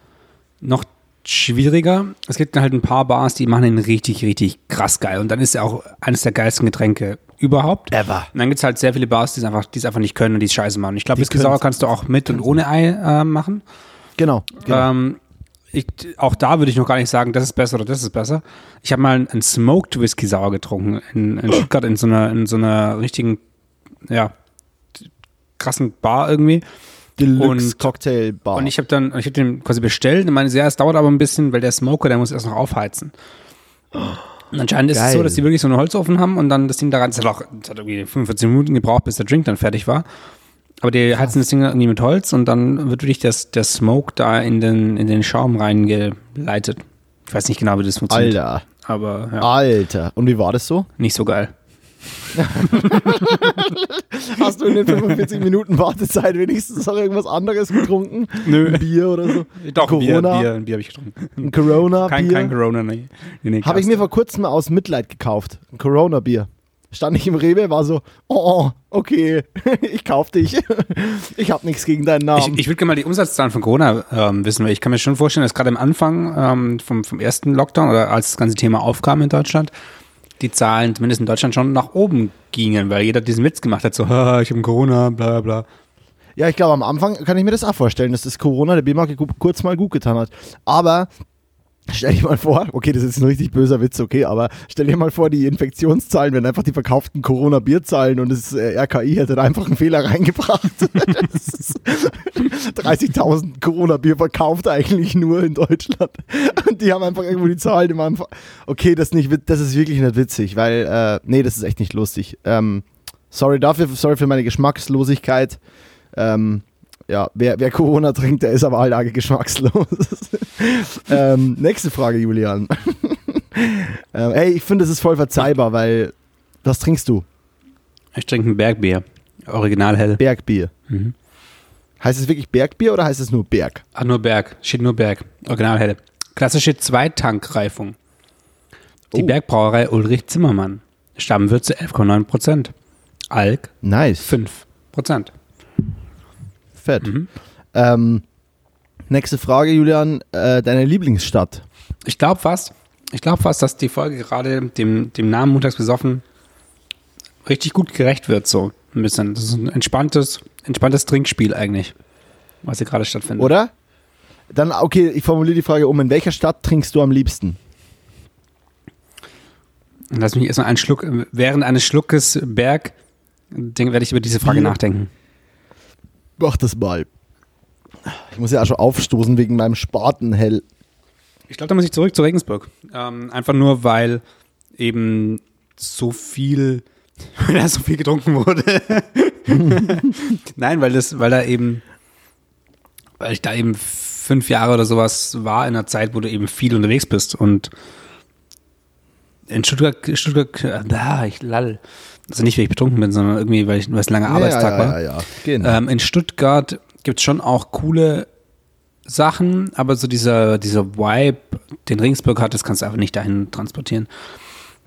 noch schwieriger. Es gibt halt ein paar Bars, die machen ihn richtig, richtig krass geil. Und dann ist er auch eines der geilsten Getränke überhaupt. ever. Und dann gibt es halt sehr viele Bars, die es einfach, einfach nicht können und die es scheiße machen. Ich glaube, Whisky Sauer kannst du auch mit und ohne Ei äh, machen. Genau. genau. Ähm, ich, auch da würde ich noch gar nicht sagen, das ist besser oder das ist besser. Ich habe mal einen, einen Smoked Whisky Sauer getrunken in, in Stuttgart in so einer, in so einer richtigen, ja, krassen Bar irgendwie. Deluxe und- Cocktail Bar. Und ich habe dann, ich habe den quasi bestellt und meinte, ja, es dauert aber ein bisschen, weil der Smoker, der muss erst noch aufheizen. Und anscheinend ist es Geil. so, dass die wirklich so einen Holzofen haben und dann das Ding da rein. Das hat auch das hat irgendwie 45 Minuten gebraucht, bis der Drink dann fertig war. Aber die heizen das Ding irgendwie mit Holz und dann wird wirklich das, der Smoke da in den, in den Schaum reingeleitet. Ich weiß nicht genau, wie das funktioniert. Alter. Aber ja, Alter. Und wie war das so? nicht so geil. Hast du in den 45 Minuten Wartezeit wenigstens noch irgendwas anderes getrunken? Nö. Ein Bier oder so? Doch, ein Bier, Corona? ein Bier, ein Bier habe ich getrunken. Ein Corona-Bier? Kein, kein Corona, nee. nee, nee Habe ich mir vor kurzem aus Mitleid gekauft. Ein Corona-Bier. Stand ich im Rewe, war so, oh, okay, ich kauf dich. Ich habe nichts gegen deinen Ich, Namen. ich würde gerne mal die Umsatzzahlen von Corona ähm, wissen, weil ich kann mir schon vorstellen, dass gerade am Anfang ähm, vom, vom ersten Lockdown oder als das ganze Thema aufkam in Deutschland, die Zahlen zumindest in Deutschland schon nach oben gingen, weil jeder diesen Witz gemacht hat, so, "Haha, ich habe Corona, bla bla. ja, ich glaube, am Anfang kann ich mir das auch vorstellen, dass das Corona der B-Marke kurz mal gut getan hat. Aber stell dir mal vor, okay, das ist ein richtig böser Witz, okay, aber stell dir mal vor, die Infektionszahlen wären einfach die verkauften Corona-Bierzahlen und das äh, RKI hätte da einfach einen Fehler reingebracht. Das ist 30.000 Corona-Bier verkauft eigentlich nur in Deutschland. Und die haben einfach irgendwo die Zahlen immer einfach. Okay, das, ist nicht, das ist wirklich nicht witzig, weil, äh, nee, das ist echt nicht lustig. Ähm, sorry dafür, sorry für meine Geschmackslosigkeit. Ähm, ja, wer, wer Corona trinkt, der ist aber arg geschmackslos. ähm, nächste Frage, Julian. ähm, ey, ich finde, das ist voll verzeihbar, weil was trinkst du? Ich trinke ein Bergbier, original hell. Bergbier. Mhm. Heißt es wirklich Bergbier oder heißt es nur Berg? Ah, nur Berg, steht nur Berg, original hell. Klassische Zweitankreifung. Die Oh. Bergbrauerei Ulrich Zimmermann. Stammwürze 11,9 Prozent. Alk Nice. 5 Prozent. Fett. Mhm. Ähm, nächste Frage, Julian. Äh, deine Lieblingsstadt? Ich glaube fast, ich glaube fast, dass die Folge gerade dem, dem Namen Montags besoffen richtig gut gerecht wird, so ein bisschen. Das ist ein entspanntes, entspanntes Trinkspiel eigentlich, was hier gerade stattfindet. Oder? Dann, okay, ich formuliere die Frage um. In welcher Stadt trinkst du am liebsten? Lass mich erstmal einen Schluck, während eines Schluckes Berg, werde ich über diese Frage Bier. nachdenken. Mach das mal. Ich muss ja auch schon aufstoßen wegen meinem Spatenhell. Ich glaube, da muss ich zurück zu Regensburg. Ähm, einfach nur, weil eben so viel, da so viel getrunken wurde. Nein, weil das, weil da eben, weil ich da eben fünf Jahre oder sowas war in einer Zeit, wo du eben viel unterwegs bist und in Stuttgart, Stuttgart, äh, da, ich lall. Also nicht, weil ich betrunken bin, sondern irgendwie, weil, ich, weil es ein langer Arbeitstag ja, war. Ja, ja, genau. Ähm, in Stuttgart gibt es schon auch coole Sachen, aber so dieser, dieser Vibe, den Regensburg hat, das kannst du einfach nicht dahin transportieren.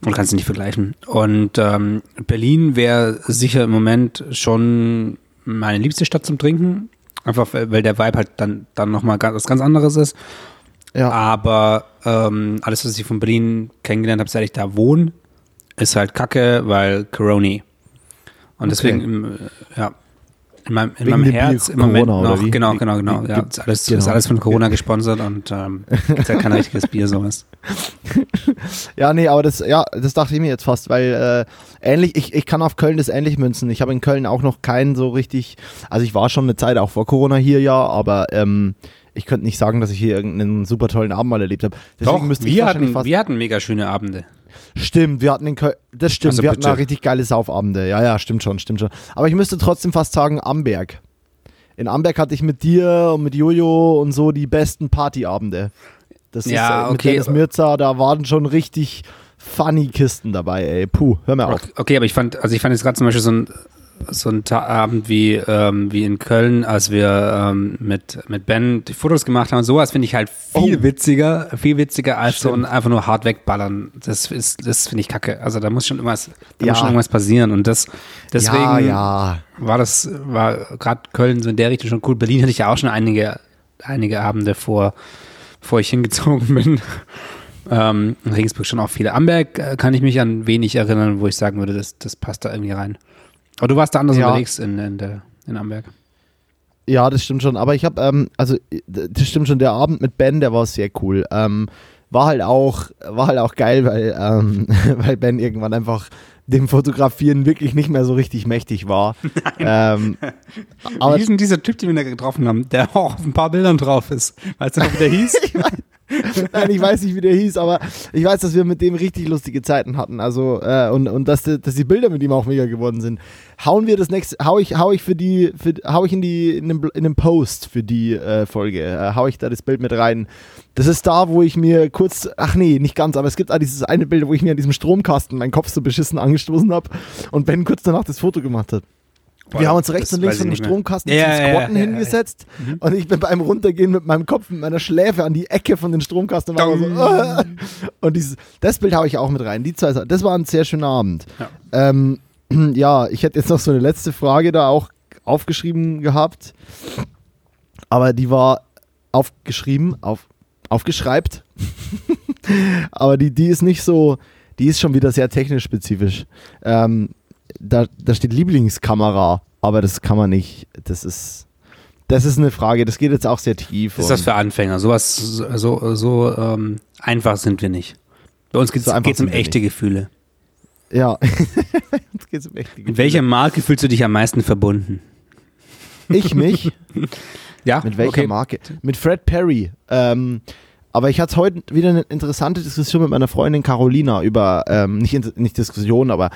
Und kannst du nicht vergleichen. Und ähm, Berlin wäre sicher im Moment schon meine liebste Stadt zum Trinken. Einfach weil der Vibe halt dann, dann nochmal was ganz anderes ist. ja. Aber ähm, alles, was ich von Berlin kennengelernt habe, seit ich da wohne, ist halt Kacke, weil Corona. Und deswegen, im, äh, ja, in meinem, in meinem Herz Bier im Moment Corona, noch, genau, genau, genau. wie- Ja, ist alles, genau. ist alles von Corona gesponsert und ähm, ist ja kein richtiges Bier, sowas. Ja, nee, aber das, ja, das dachte ich mir jetzt fast, weil äh, ähnlich, ich, ich kann auf Köln das ähnlich münzen. Ich habe in Köln auch noch keinen so richtig, also ich war schon eine Zeit auch vor Corona hier, ja, aber ähm, ich könnte nicht sagen, dass ich hier irgendeinen super tollen Abend mal erlebt habe. Deswegen Doch, müsste ich wir wahrscheinlich hatten, fast. wir hatten mega schöne Abende. Stimmt, wir hatten in Köln, das stimmt, Also wir hatten auch richtig geile Saufabende. Ja, ja, stimmt schon, stimmt schon. Aber ich müsste trotzdem fast sagen Amberg. In Amberg hatte ich mit dir und mit Jojo und so die besten Partyabende. Das Ja, ist äh, mit okay. Dennis Mirza, da waren schon richtig funny Kisten dabei, ey. Puh, hör mir auf. Okay, aber ich fand, also ich fand jetzt gerade zum Beispiel so ein, so ein Ta Abend wie, ähm, wie in Köln, als wir ähm, mit, mit Ben die Fotos gemacht haben, sowas finde ich halt viel Oh. witziger, viel witziger als so ein Stimmt. einfach nur hart wegballern. Das ist, das finde ich kacke. Also da muss schon irgendwas, da Ja. muss schon irgendwas passieren und das, deswegen ja, ja. war das, war gerade Köln so in der Richtung schon cool. Berlin hatte ich ja auch schon einige, einige Abende vor, bevor ich hingezogen bin. Ähm, in Regensburg schon auch viele. Amberg äh, kann ich mich an wenig erinnern, wo ich sagen würde, das, das passt da irgendwie rein. Aber du warst da anders Ja. unterwegs in, in, der, in Amberg. Ja, das stimmt schon. Aber ich habe, ähm, also das stimmt schon, der Abend mit Ben, der war sehr cool. Ähm, war halt auch, war halt auch geil, weil, ähm, weil Ben irgendwann einfach dem Fotografieren wirklich nicht mehr so richtig mächtig war. Ähm, aber Wie hieß denn dieser Typ, den wir da getroffen haben, der auch auf ein paar Bildern drauf ist? Weißt du noch, wie der hieß? Nein, ich weiß nicht, wie der hieß, aber ich weiß, dass wir mit dem richtig lustige Zeiten hatten. Also, äh, und, und dass, die, dass die Bilder mit ihm auch mega geworden sind. Hauen wir das nächste, hau ich, hau ich für die, für, hau ich in die, in dem, in dem Post für die äh, Folge, äh, hau ich da das Bild mit rein. Das ist da, wo ich mir kurz, ach nee, nicht ganz, aber es gibt auch dieses eine Bild, wo ich mir an diesem Stromkasten meinen Kopf so beschissen angestoßen habe und Ben kurz danach das Foto gemacht hat. Boah, wir haben uns rechts und links von dem. Stromkasten Ja, zum Squatten ja, ja, hingesetzt Mhm. und ich bin beim Runtergehen mit meinem Kopf, mit meiner Schläfe an die Ecke von den Stromkasten und, so, "Ah." und dieses, das Bild habe ich auch mit rein. Die zwei, das war ein sehr schöner Abend. Ja. Ähm, ja, ich hätte jetzt noch so eine letzte Frage da auch aufgeschrieben gehabt, aber die war aufgeschrieben, auf, aufgeschreibt, aber die, die ist nicht so, die ist schon wieder sehr technisch spezifisch. Ähm, da, da steht Lieblingskamera, aber das kann man nicht, das ist, das ist eine Frage, das geht jetzt auch sehr tief. ist das für Anfänger? Sowas, so, so, so ähm, einfach sind wir nicht. Bei uns geht es So um echte Gefühle. ja, geht's um echte Mit welcher Marke fühlst du dich am meisten verbunden? Ich mich? Ja, Mit welcher okay. Marke? Mit Fred Perry. Ähm, aber ich hatte heute wieder eine interessante Diskussion mit meiner Freundin Carolina über, ähm, nicht, nicht Diskussion, aber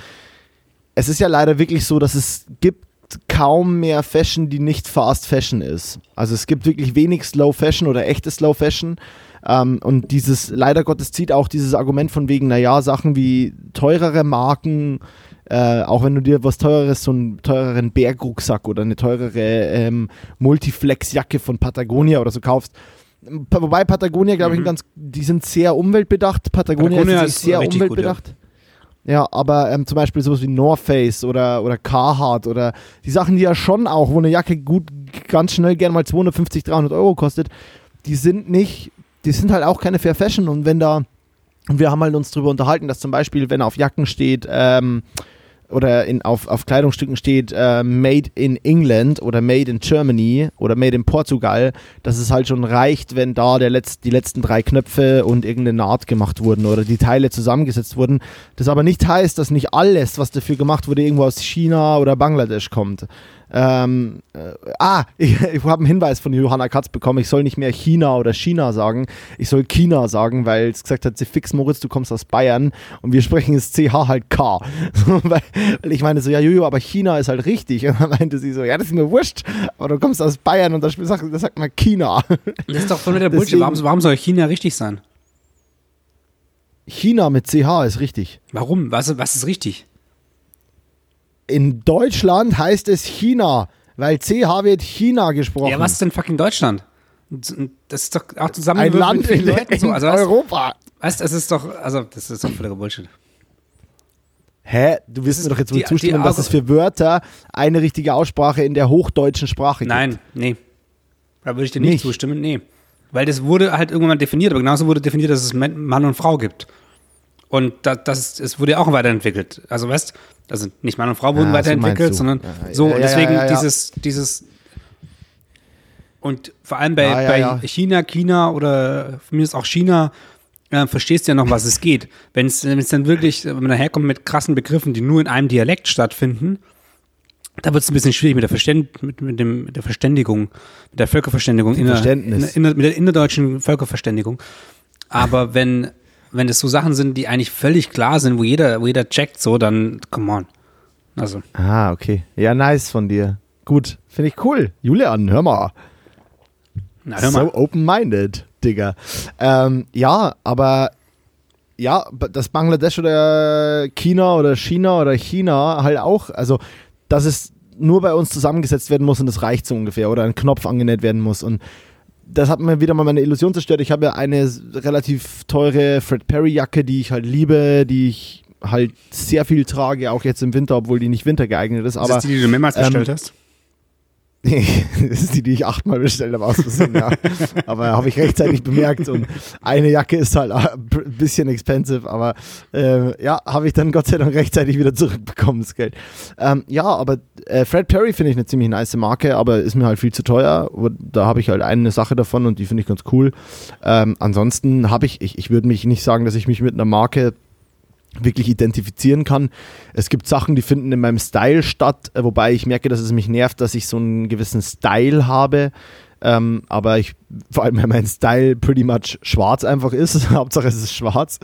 es ist ja leider wirklich so, dass es gibt kaum mehr Fashion, die nicht Fast Fashion ist. Also es gibt wirklich wenig Slow Fashion oder echte Slow Fashion. Ähm, und dieses, leider Gottes, zieht auch dieses Argument von wegen, naja, Sachen wie teurere Marken, äh, auch wenn du dir was teureres, so einen teureren Bergrucksack oder eine teurere ähm, Multiflex-Jacke von Patagonia oder so kaufst. Wobei Patagonia, glaube ich, Mhm. ganz, die sind sehr umweltbedacht. Patagonia, Patagonia ist, ist sehr richtig gut, umweltbedacht. Ja. aber ähm, zum Beispiel sowas wie North Face oder, oder Carhartt oder die Sachen, die ja schon auch, wo eine Jacke gut ganz schnell gerne mal 250, 300 Euro kostet, die sind nicht, die sind halt auch keine Fair Fashion und wenn da, und wir haben halt uns darüber unterhalten, dass zum Beispiel, wenn auf Jacken steht, ähm, oder in, auf, auf Kleidungsstücken steht äh, Made in England oder Made in Germany oder Made in Portugal, dass es halt schon reicht, wenn da der Letz-, die letzten drei Knöpfe und irgendeine Naht gemacht wurden oder die Teile zusammengesetzt wurden. Das aber nicht heißt, dass nicht alles, was dafür gemacht wurde, irgendwo aus China oder Bangladesch kommt. Ähm, äh, ah, ich, ich habe einen Hinweis von Johanna Katz bekommen, ich soll nicht mehr China oder China sagen, ich soll China sagen, weil es gesagt hat, sie fix Moritz, du kommst aus Bayern und wir sprechen das CH halt K. So, weil, weil ich meine so, ja Jojo, aber China ist halt richtig. Und dann meinte sie so, ja, das ist mir wurscht, aber du kommst aus Bayern und da sagt, da sagt man China. Das ist doch voll mit der Bullshit. Warum, warum soll China richtig sein? China mit CH ist richtig. Warum? Was, was ist richtig? In Deutschland heißt es China, weil CH wird China gesprochen. Ja, was ist denn fucking Deutschland? Das ist doch auch zusammen Ein Land in, Leuten so. in Also, weißt, Europa. weißt, es ist doch, also, das ist doch völliger Bullshit. Hä? Du wirst mir doch jetzt wohl zustimmen, dass es für Wörter eine richtige Aussprache in der hochdeutschen Sprache gibt. Nein, nee. Da würde ich dir nicht, Nicht? zustimmen, nee. Weil das wurde halt irgendwann definiert, aber genauso wurde definiert, dass es Mann und Frau gibt. Und das, das es wurde ja auch weiterentwickelt. Also weißt, also nicht Mann und Frau wurden so weiterentwickelt, du. sondern Ja, so. ja, und ja, deswegen ja, ja. dieses, dieses und vor allem bei, Ja, ja, bei ja. China, China oder von mir ist auch China, äh, verstehst du ja noch, was es geht. Wenn es dann wirklich, wenn man daherkommt mit krassen Begriffen, die nur in einem Dialekt stattfinden, da wird es ein bisschen schwierig mit der, Verständ, mit, mit, dem, mit der Verständigung, mit der Völkerverständigung, inner, Verständnis. inner, mit der innerdeutschen Völkerverständigung. Aber wenn, wenn das so Sachen sind, die eigentlich völlig klar sind, wo jeder, wo jeder checkt, so, dann come on. Also, Ah, okay. Ja, nice von dir. Gut, finde ich cool. Julian, hör mal. na hör mal. So open-minded, Digga. Ähm, ja, aber ja, dass Bangladesch oder China oder China oder China halt auch, also dass es nur bei uns zusammengesetzt werden muss und das reicht so ungefähr oder ein Knopf angenäht werden muss und das hat mir wieder mal meine Illusion zerstört. Ich habe ja eine relativ teure Fred Perry Jacke, die ich halt liebe, die ich halt sehr viel trage, auch jetzt im Winter, obwohl die nicht wintergeeignet ist. das Aber ist die, die du mehrmals ähm, bestellt hast? das ist die, die ich achtmal bestellt habe, aus Versehen, ja. Aber habe ich rechtzeitig bemerkt und eine Jacke ist halt ein bisschen expensive, aber äh, ja, habe ich dann Gott sei Dank rechtzeitig wieder zurückbekommen, das Geld. Ähm, ja, aber äh, Fred Perry finde ich eine ziemlich nice Marke, aber ist mir halt viel zu teuer. Da habe ich halt eine Sache davon und die finde ich ganz cool. Ähm, ansonsten habe ich, ich, ich würde mich nicht sagen, dass ich mich mit einer Marke wirklich identifizieren kann. Es gibt Sachen, die finden in meinem Style statt, äh, wobei ich merke, dass es mich nervt, dass ich so einen gewissen Style habe. Ähm, aber ich, vor allem, wenn mein Style pretty much schwarz einfach ist, Hauptsache es ist schwarz.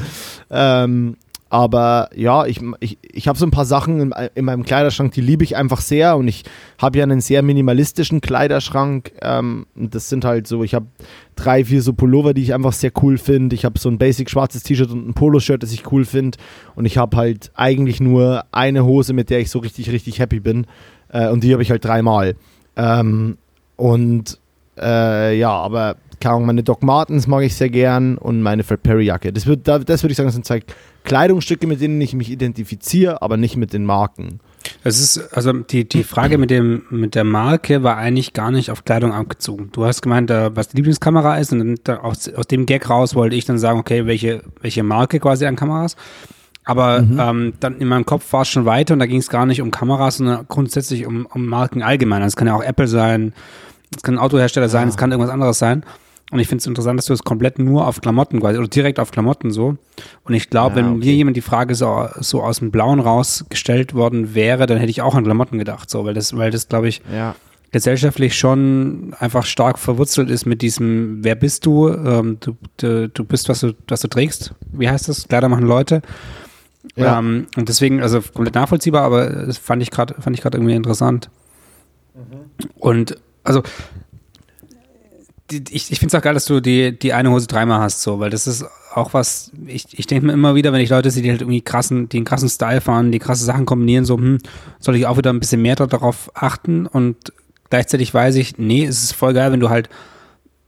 Ähm, aber ja, ich, ich, ich habe so ein paar Sachen in, in, meinem Kleiderschrank, die liebe ich einfach sehr. Und ich habe ja einen sehr minimalistischen Kleiderschrank. Ähm, das sind halt so, ich habe drei, vier so Pullover, die ich einfach sehr cool finde. Ich habe so ein basic schwarzes T-Shirt und ein Poloshirt, das ich cool finde. Und ich habe halt eigentlich nur eine Hose, mit der ich so richtig, richtig happy bin. Äh, und die habe ich halt dreimal. Ähm, und äh, ja, aber meine Doc Martens mag ich sehr gern und meine Fred Perry Jacke. Das, wird, das würde ich sagen, das sind zwei Kleidungsstücke, mit denen ich mich identifiziere, aber nicht mit den Marken. Es ist, also die, die Frage mit dem, mit der Marke war eigentlich gar nicht auf Kleidung abgezogen. Du hast gemeint, was die Lieblingskamera ist und dann aus, aus dem Gag raus wollte ich dann sagen, okay, welche, welche Marke quasi an Kameras. Aber mhm. ähm, dann in meinem Kopf war es schon weiter und da ging es gar nicht um Kameras, sondern grundsätzlich um, um Marken allgemein. Das kann ja auch Apple sein, es kann ein Autohersteller sein, es ja. kann irgendwas anderes sein. Und ich finde es interessant, dass du es komplett nur auf Klamotten quasi oder direkt auf Klamotten so. Und ich glaube, ja, wenn okay. mir jemand die Frage so, so aus dem Blauen rausgestellt worden wäre, dann hätte ich auch an Klamotten gedacht, so, weil das, weil das, glaube ich, ja. gesellschaftlich schon einfach stark verwurzelt ist mit diesem, wer bist du? Ähm, du, du, du bist, was du, was du trägst. Wie heißt das? Kleider machen Leute. Ja. Ähm, und deswegen, also komplett nachvollziehbar, aber das fand ich gerade, fand ich gerade irgendwie interessant. Mhm. Und also ich, ich finde es auch geil, dass du die, die eine Hose dreimal hast, so, weil das ist auch was, ich, ich denke mir immer wieder, wenn ich Leute sehe, die halt irgendwie krassen, die einen krassen Style fahren, die krasse Sachen kombinieren, so, hm, soll ich auch wieder ein bisschen mehr darauf achten und gleichzeitig weiß ich, nee, es ist voll geil, wenn du halt,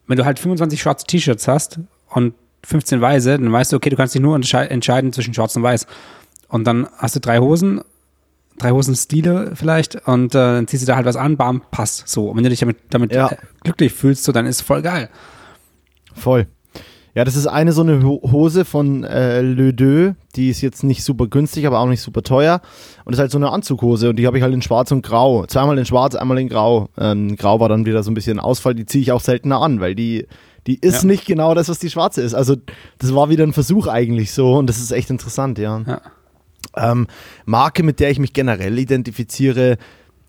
wenn du halt 25 schwarze T-Shirts hast und 15 weiße, dann weißt du, okay, du kannst dich nur entscheiden zwischen schwarz und weiß. Und dann hast du drei Hosen drei Hosen-Stile vielleicht und äh, dann ziehst du da halt was an, bam, passt. So. Und wenn du dich damit, damit ja. äh, glücklich fühlst, so, dann ist es voll geil. Voll. Ja, das ist eine so eine Hose von äh, Le Deux, die ist jetzt nicht super günstig, aber auch nicht super teuer. Und das ist halt so eine Anzughose und die habe ich halt in schwarz und grau. Zweimal in schwarz, einmal in grau. Ähm, grau war dann wieder so ein bisschen Ausfall, die ziehe ich auch seltener an, weil die, die ist ja. nicht genau das, was die schwarze ist. Also das war wieder ein Versuch eigentlich so und das ist echt interessant, ja. ja. Ähm, Marke, mit der ich mich generell identifiziere,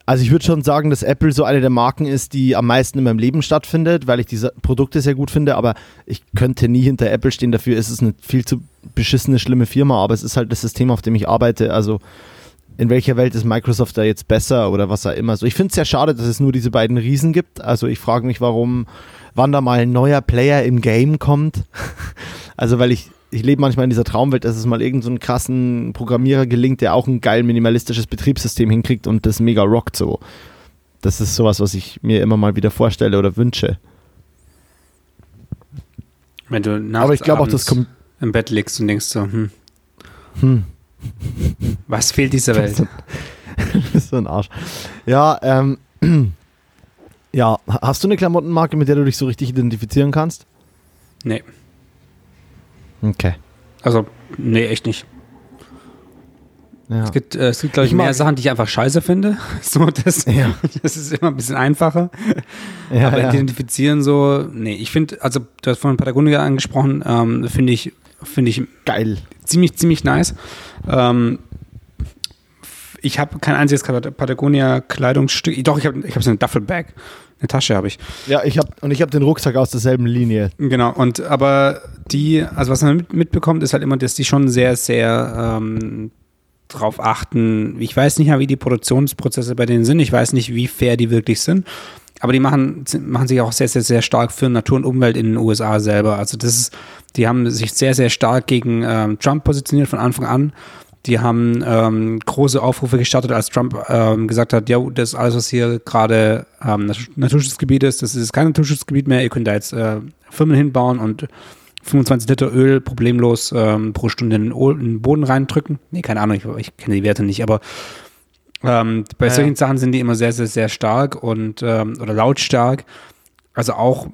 also ich würde schon sagen, dass Apple so eine der Marken ist, die am meisten in meinem Leben stattfindet, weil ich diese Produkte sehr gut finde, aber ich könnte nie hinter Apple stehen. Dafür ist es eine viel zu beschissene, schlimme Firma, aber es ist halt das System, auf dem ich arbeite. Also in welcher Welt ist Microsoft da jetzt besser oder was auch immer. So, ich finde es sehr schade, dass es nur diese beiden Riesen gibt. Also ich frage mich, warum, wann da mal ein neuer Player im Game kommt. also weil ich ich lebe manchmal in dieser Traumwelt, dass es mal irgendeinen so krassen Programmierer gelingt, der auch ein geil minimalistisches Betriebssystem hinkriegt und das mega rockt so. Das ist sowas, was ich mir immer mal wieder vorstelle oder wünsche. Wenn du nachts Aber ich glaube auch, das kommt im Bett liegst und denkst so, hm, hm. was fehlt dieser Welt? das ist so ein Arsch. Ja, ähm, ja, hast du eine Klamottenmarke, mit der du dich so richtig identifizieren kannst? Nee. Okay. Also, nee, echt nicht. Ja. Es gibt, äh, es gibt glaube ich, ich, mehr Sachen, die ich einfach scheiße finde. So, das, ja. das ist immer ein bisschen einfacher. Ja, Aber identifizieren so, nee, ich finde, also du hast von Patagonia angesprochen, ähm, finde ich, finde ich geil. Ziemlich, ziemlich nice. Ähm, ich habe kein einziges Patagonia-Kleidungsstück. Doch, ich habe ich hab so eine Duffelbag. Eine Tasche habe ich. Ja, ich habe und ich habe den Rucksack aus derselben Linie. Genau. Und aber die, also was man mit, mitbekommt, ist halt immer, dass die schon sehr, sehr ähm, drauf achten. Ich weiß nicht mehr, wie die Produktionsprozesse bei denen sind. Ich weiß nicht, wie fair die wirklich sind. Aber die machen, machen sich auch sehr, sehr, sehr stark für Natur und Umwelt in den USA selber. Also das ist, die haben sich sehr, sehr stark gegen ähm, Trump positioniert von Anfang an die haben ähm, große Aufrufe gestartet, als Trump ähm, gesagt hat, ja, das ist alles, was hier gerade ähm, Naturschutzgebiet ist, das ist kein Naturschutzgebiet mehr, ihr könnt da jetzt äh, Firmen hinbauen und 25 Liter Öl problemlos ähm, pro Stunde in den, Boden reindrücken. Nee, keine Ahnung, ich, ich kenne die Werte nicht, aber ähm, bei ja, solchen. Sachen sind die immer sehr, sehr, sehr stark und ähm, oder lautstark. Also auch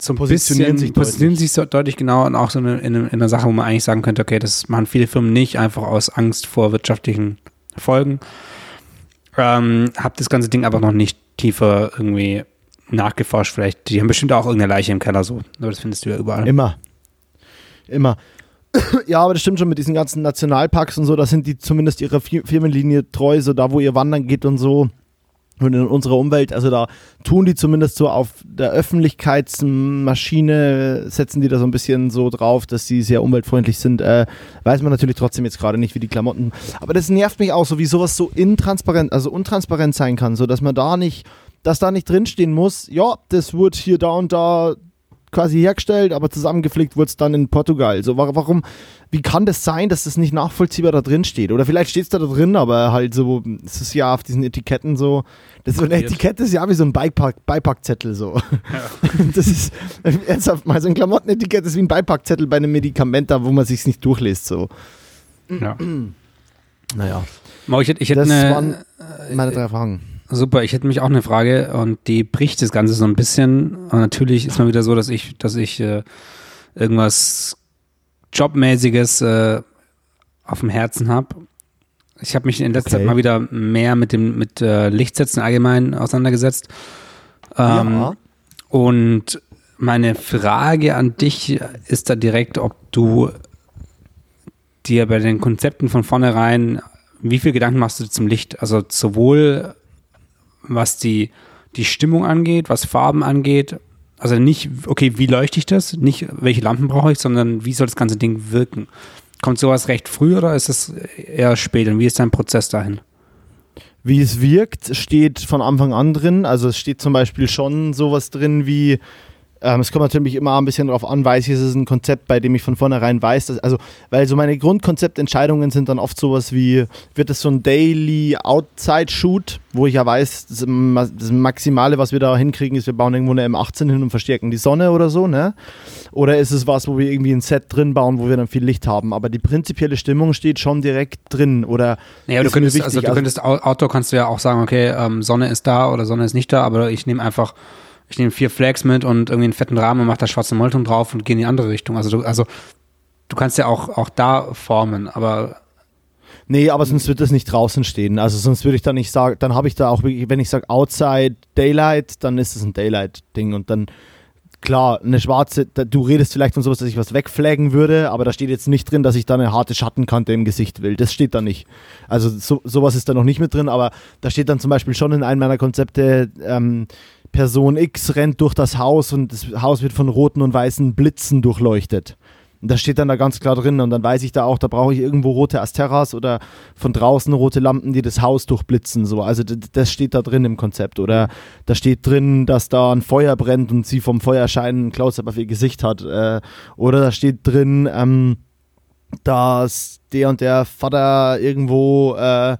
so ein positionieren bisschen, sich positionieren sich so deutlich genau und auch so eine, in, in, einer Sache, wo man eigentlich sagen könnte, okay, das machen viele Firmen nicht, einfach aus Angst vor wirtschaftlichen Folgen. Ähm, hab das ganze Ding aber noch nicht tiefer irgendwie nachgeforscht. Vielleicht, die haben bestimmt auch irgendeine Leiche im Keller so. Aber das findest du ja überall. Immer. Immer. ja, aber das stimmt schon mit diesen ganzen Nationalparks und so, da sind die zumindest ihrer Firmenlinie treu, so da, wo ihr wandern geht und so Und in unserer Umwelt, also da tun die zumindest so auf der Öffentlichkeitsmaschine, setzen die da so ein bisschen so drauf, dass sie sehr umweltfreundlich sind. Äh, weiß man natürlich trotzdem jetzt gerade nicht, wie die Klamotten. Aber das nervt mich auch so, wie sowas so intransparent, also untransparent sein kann, so dass man da nicht, dass da nicht drinstehen muss, ja, das wird hier da und da quasi hergestellt, aber zusammengepflegt wurde es dann in Portugal. So, warum, wie kann das sein, dass das nicht nachvollziehbar da drin steht? Oder vielleicht steht es da, drin, aber halt so, es ist ja auf diesen Etiketten so, das ist so eine Etikette ist ja wie so ein Beipack, Beipackzettel so. Ja. Das ist ernsthaft mal so ein Klamottenetikett ist wie ein Beipackzettel bei einem Medikament da, wo man sich nicht durchliest so. Ja. naja. Ich hätte, ich hätte das eine, waren meine drei Fragen. Super, ich hätte mich auch eine Frage und die bricht das Ganze so ein bisschen. Und natürlich ist mal wieder so, dass ich, dass ich äh, irgendwas Jobmäßiges äh, auf dem Herzen habe. Ich habe mich in letzter okay. Zeit mal wieder mehr mit dem mit äh, Lichtsätzen allgemein auseinandergesetzt. Ähm, ja. Und meine Frage an dich ist da direkt, ob du dir bei den Konzepten von vornherein, wie viel Gedanken machst du zum Licht? Also sowohl was die, die Stimmung angeht, was Farben angeht. Also nicht, okay, wie leuchte ich das? Nicht, welche Lampen brauche ich, sondern wie soll das ganze Ding wirken? Kommt sowas recht früh oder ist es eher spät? Und wie ist dein Prozess dahin? Wie es wirkt, steht von Anfang an drin. Also es steht zum Beispiel schon sowas drin wie, ähm, es kommt natürlich immer ein bisschen darauf an, weiß ich, es ist ein Konzept, bei dem ich von vornherein weiß, dass, also, weil so meine Grundkonzeptentscheidungen sind dann oft sowas wie, wird es so ein Daily Outside Shoot, wo ich ja weiß, das, das Maximale, was wir da hinkriegen, ist, wir bauen irgendwo eine M18 hin und verstärken die Sonne oder so, ne? Oder ist es was, wo wir irgendwie ein Set drin bauen, wo wir dann viel Licht haben? Aber die prinzipielle Stimmung steht schon direkt drin, oder? Naja, du könntest, also du könntest, Outdoor kannst du ja auch sagen, okay, ähm, Sonne ist da oder Sonne ist nicht da, aber ich nehme einfach ich nehme vier Flags mit und irgendwie einen fetten Rahmen und mache da schwarze Molton drauf und gehe in die andere Richtung. Also du, also du kannst ja auch, auch da formen, aber Nee, aber sonst wird das nicht draußen stehen. Also sonst würde ich da nicht sagen, dann habe ich da auch, wenn ich sage Outside Daylight, dann ist es ein Daylight-Ding und dann, klar, eine schwarze, du redest vielleicht von sowas, dass ich was wegflaggen würde, aber da steht jetzt nicht drin, dass ich da eine harte Schattenkante im Gesicht will. Das steht da nicht. Also so, sowas ist da noch nicht mit drin, aber da steht dann zum Beispiel schon in einem meiner Konzepte, ähm, Person X rennt durch das Haus und das Haus wird von roten und weißen Blitzen durchleuchtet. Und das steht dann da ganz klar drin und dann weiß ich da auch, da brauche ich irgendwo rote Asteras oder von draußen rote Lampen, die das Haus durchblitzen. So. Also das steht da drin im Konzept. Oder da steht drin, dass da ein Feuer brennt und sie vom Feuerschein ein Close-Up auf ihr Gesicht hat. Äh, oder da steht drin, ähm, dass der und der Vater irgendwo äh,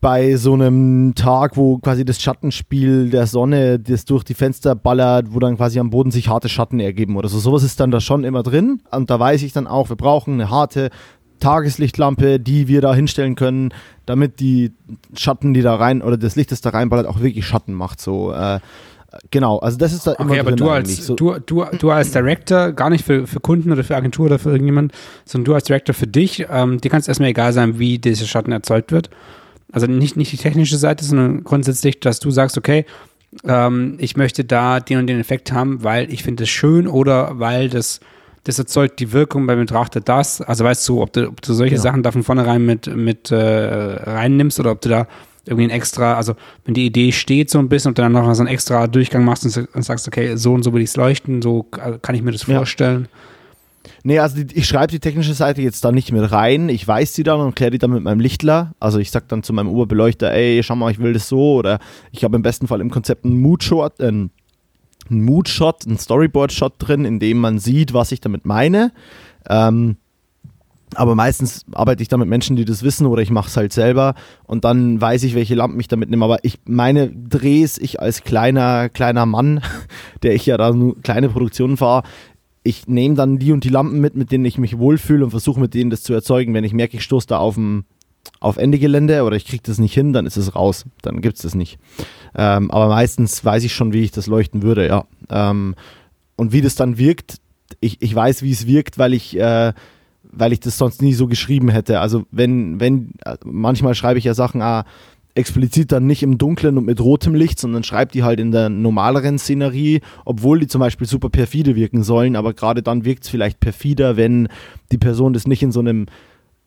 bei so einem Tag, wo quasi das Schattenspiel der Sonne das durch die Fenster ballert, wo dann quasi am Boden sich harte Schatten ergeben oder so. Sowas ist dann da schon immer drin. Und da weiß ich dann auch, wir brauchen eine harte Tageslichtlampe, die wir da hinstellen können, damit die Schatten, die da rein oder das Licht, das da reinballert, auch wirklich Schatten macht. So, äh, Genau, also das ist da immer okay, aber du als, so. du, du, du als Director, gar nicht für, für Kunden oder für Agentur oder für irgendjemand, sondern du als Director für dich, ähm, dir kann es erstmal egal sein, wie dieser Schatten erzeugt wird. Also nicht, nicht die technische Seite, sondern grundsätzlich, dass du sagst, okay, ähm, ich möchte da den und den Effekt haben, weil ich finde es schön oder weil das, das erzeugt die Wirkung beim Betrachter das. Also weißt du, ob du, ob du solche ja. Sachen da von vornherein mit, mit äh, reinnimmst oder ob du da irgendwie ein extra, also wenn die Idee steht so ein bisschen und dann noch so einen extra Durchgang machst und, und sagst, okay, so und so will ich es leuchten, so kann ich mir das vorstellen. Nee, also die, ich schreibe die technische Seite jetzt da nicht mit rein. Ich weiß sie dann und kläre die dann mit meinem Lichtler. Also ich sag dann zu meinem Oberbeleuchter, ey, schau mal, ich will das so. Oder ich habe im besten Fall im Konzept einen Moodshot, äh, einen Moodshot, einen Storyboard-Shot drin, in dem man sieht, was ich damit meine. Ähm, aber meistens arbeite ich da mit Menschen, die das wissen oder ich mache es halt selber und dann weiß ich, welche Lampen ich damit nehme. Aber ich meine Drehs, ich als kleiner, kleiner Mann, der ich ja da nur kleine Produktionen fahre, ich nehme dann die und die Lampen mit, mit denen ich mich wohlfühle und versuche mit denen das zu erzeugen. Wenn ich merke, ich stoße da auf, ein, auf Ende Gelände oder ich kriege das nicht hin, dann ist es raus. Dann gibt es das nicht. Ähm, aber meistens weiß ich schon, wie ich das leuchten würde, ja. Ähm, und wie das dann wirkt, ich, ich weiß, wie es wirkt, weil ich, äh, weil ich das sonst nie so geschrieben hätte. Also wenn, wenn, äh, manchmal schreibe ich ja Sachen, ah, explizit dann nicht im Dunklen und mit rotem Licht, sondern schreibt die halt in der normaleren Szenerie, obwohl die zum Beispiel super perfide wirken sollen, aber gerade dann wirkt es vielleicht perfider, wenn die Person das nicht in so einem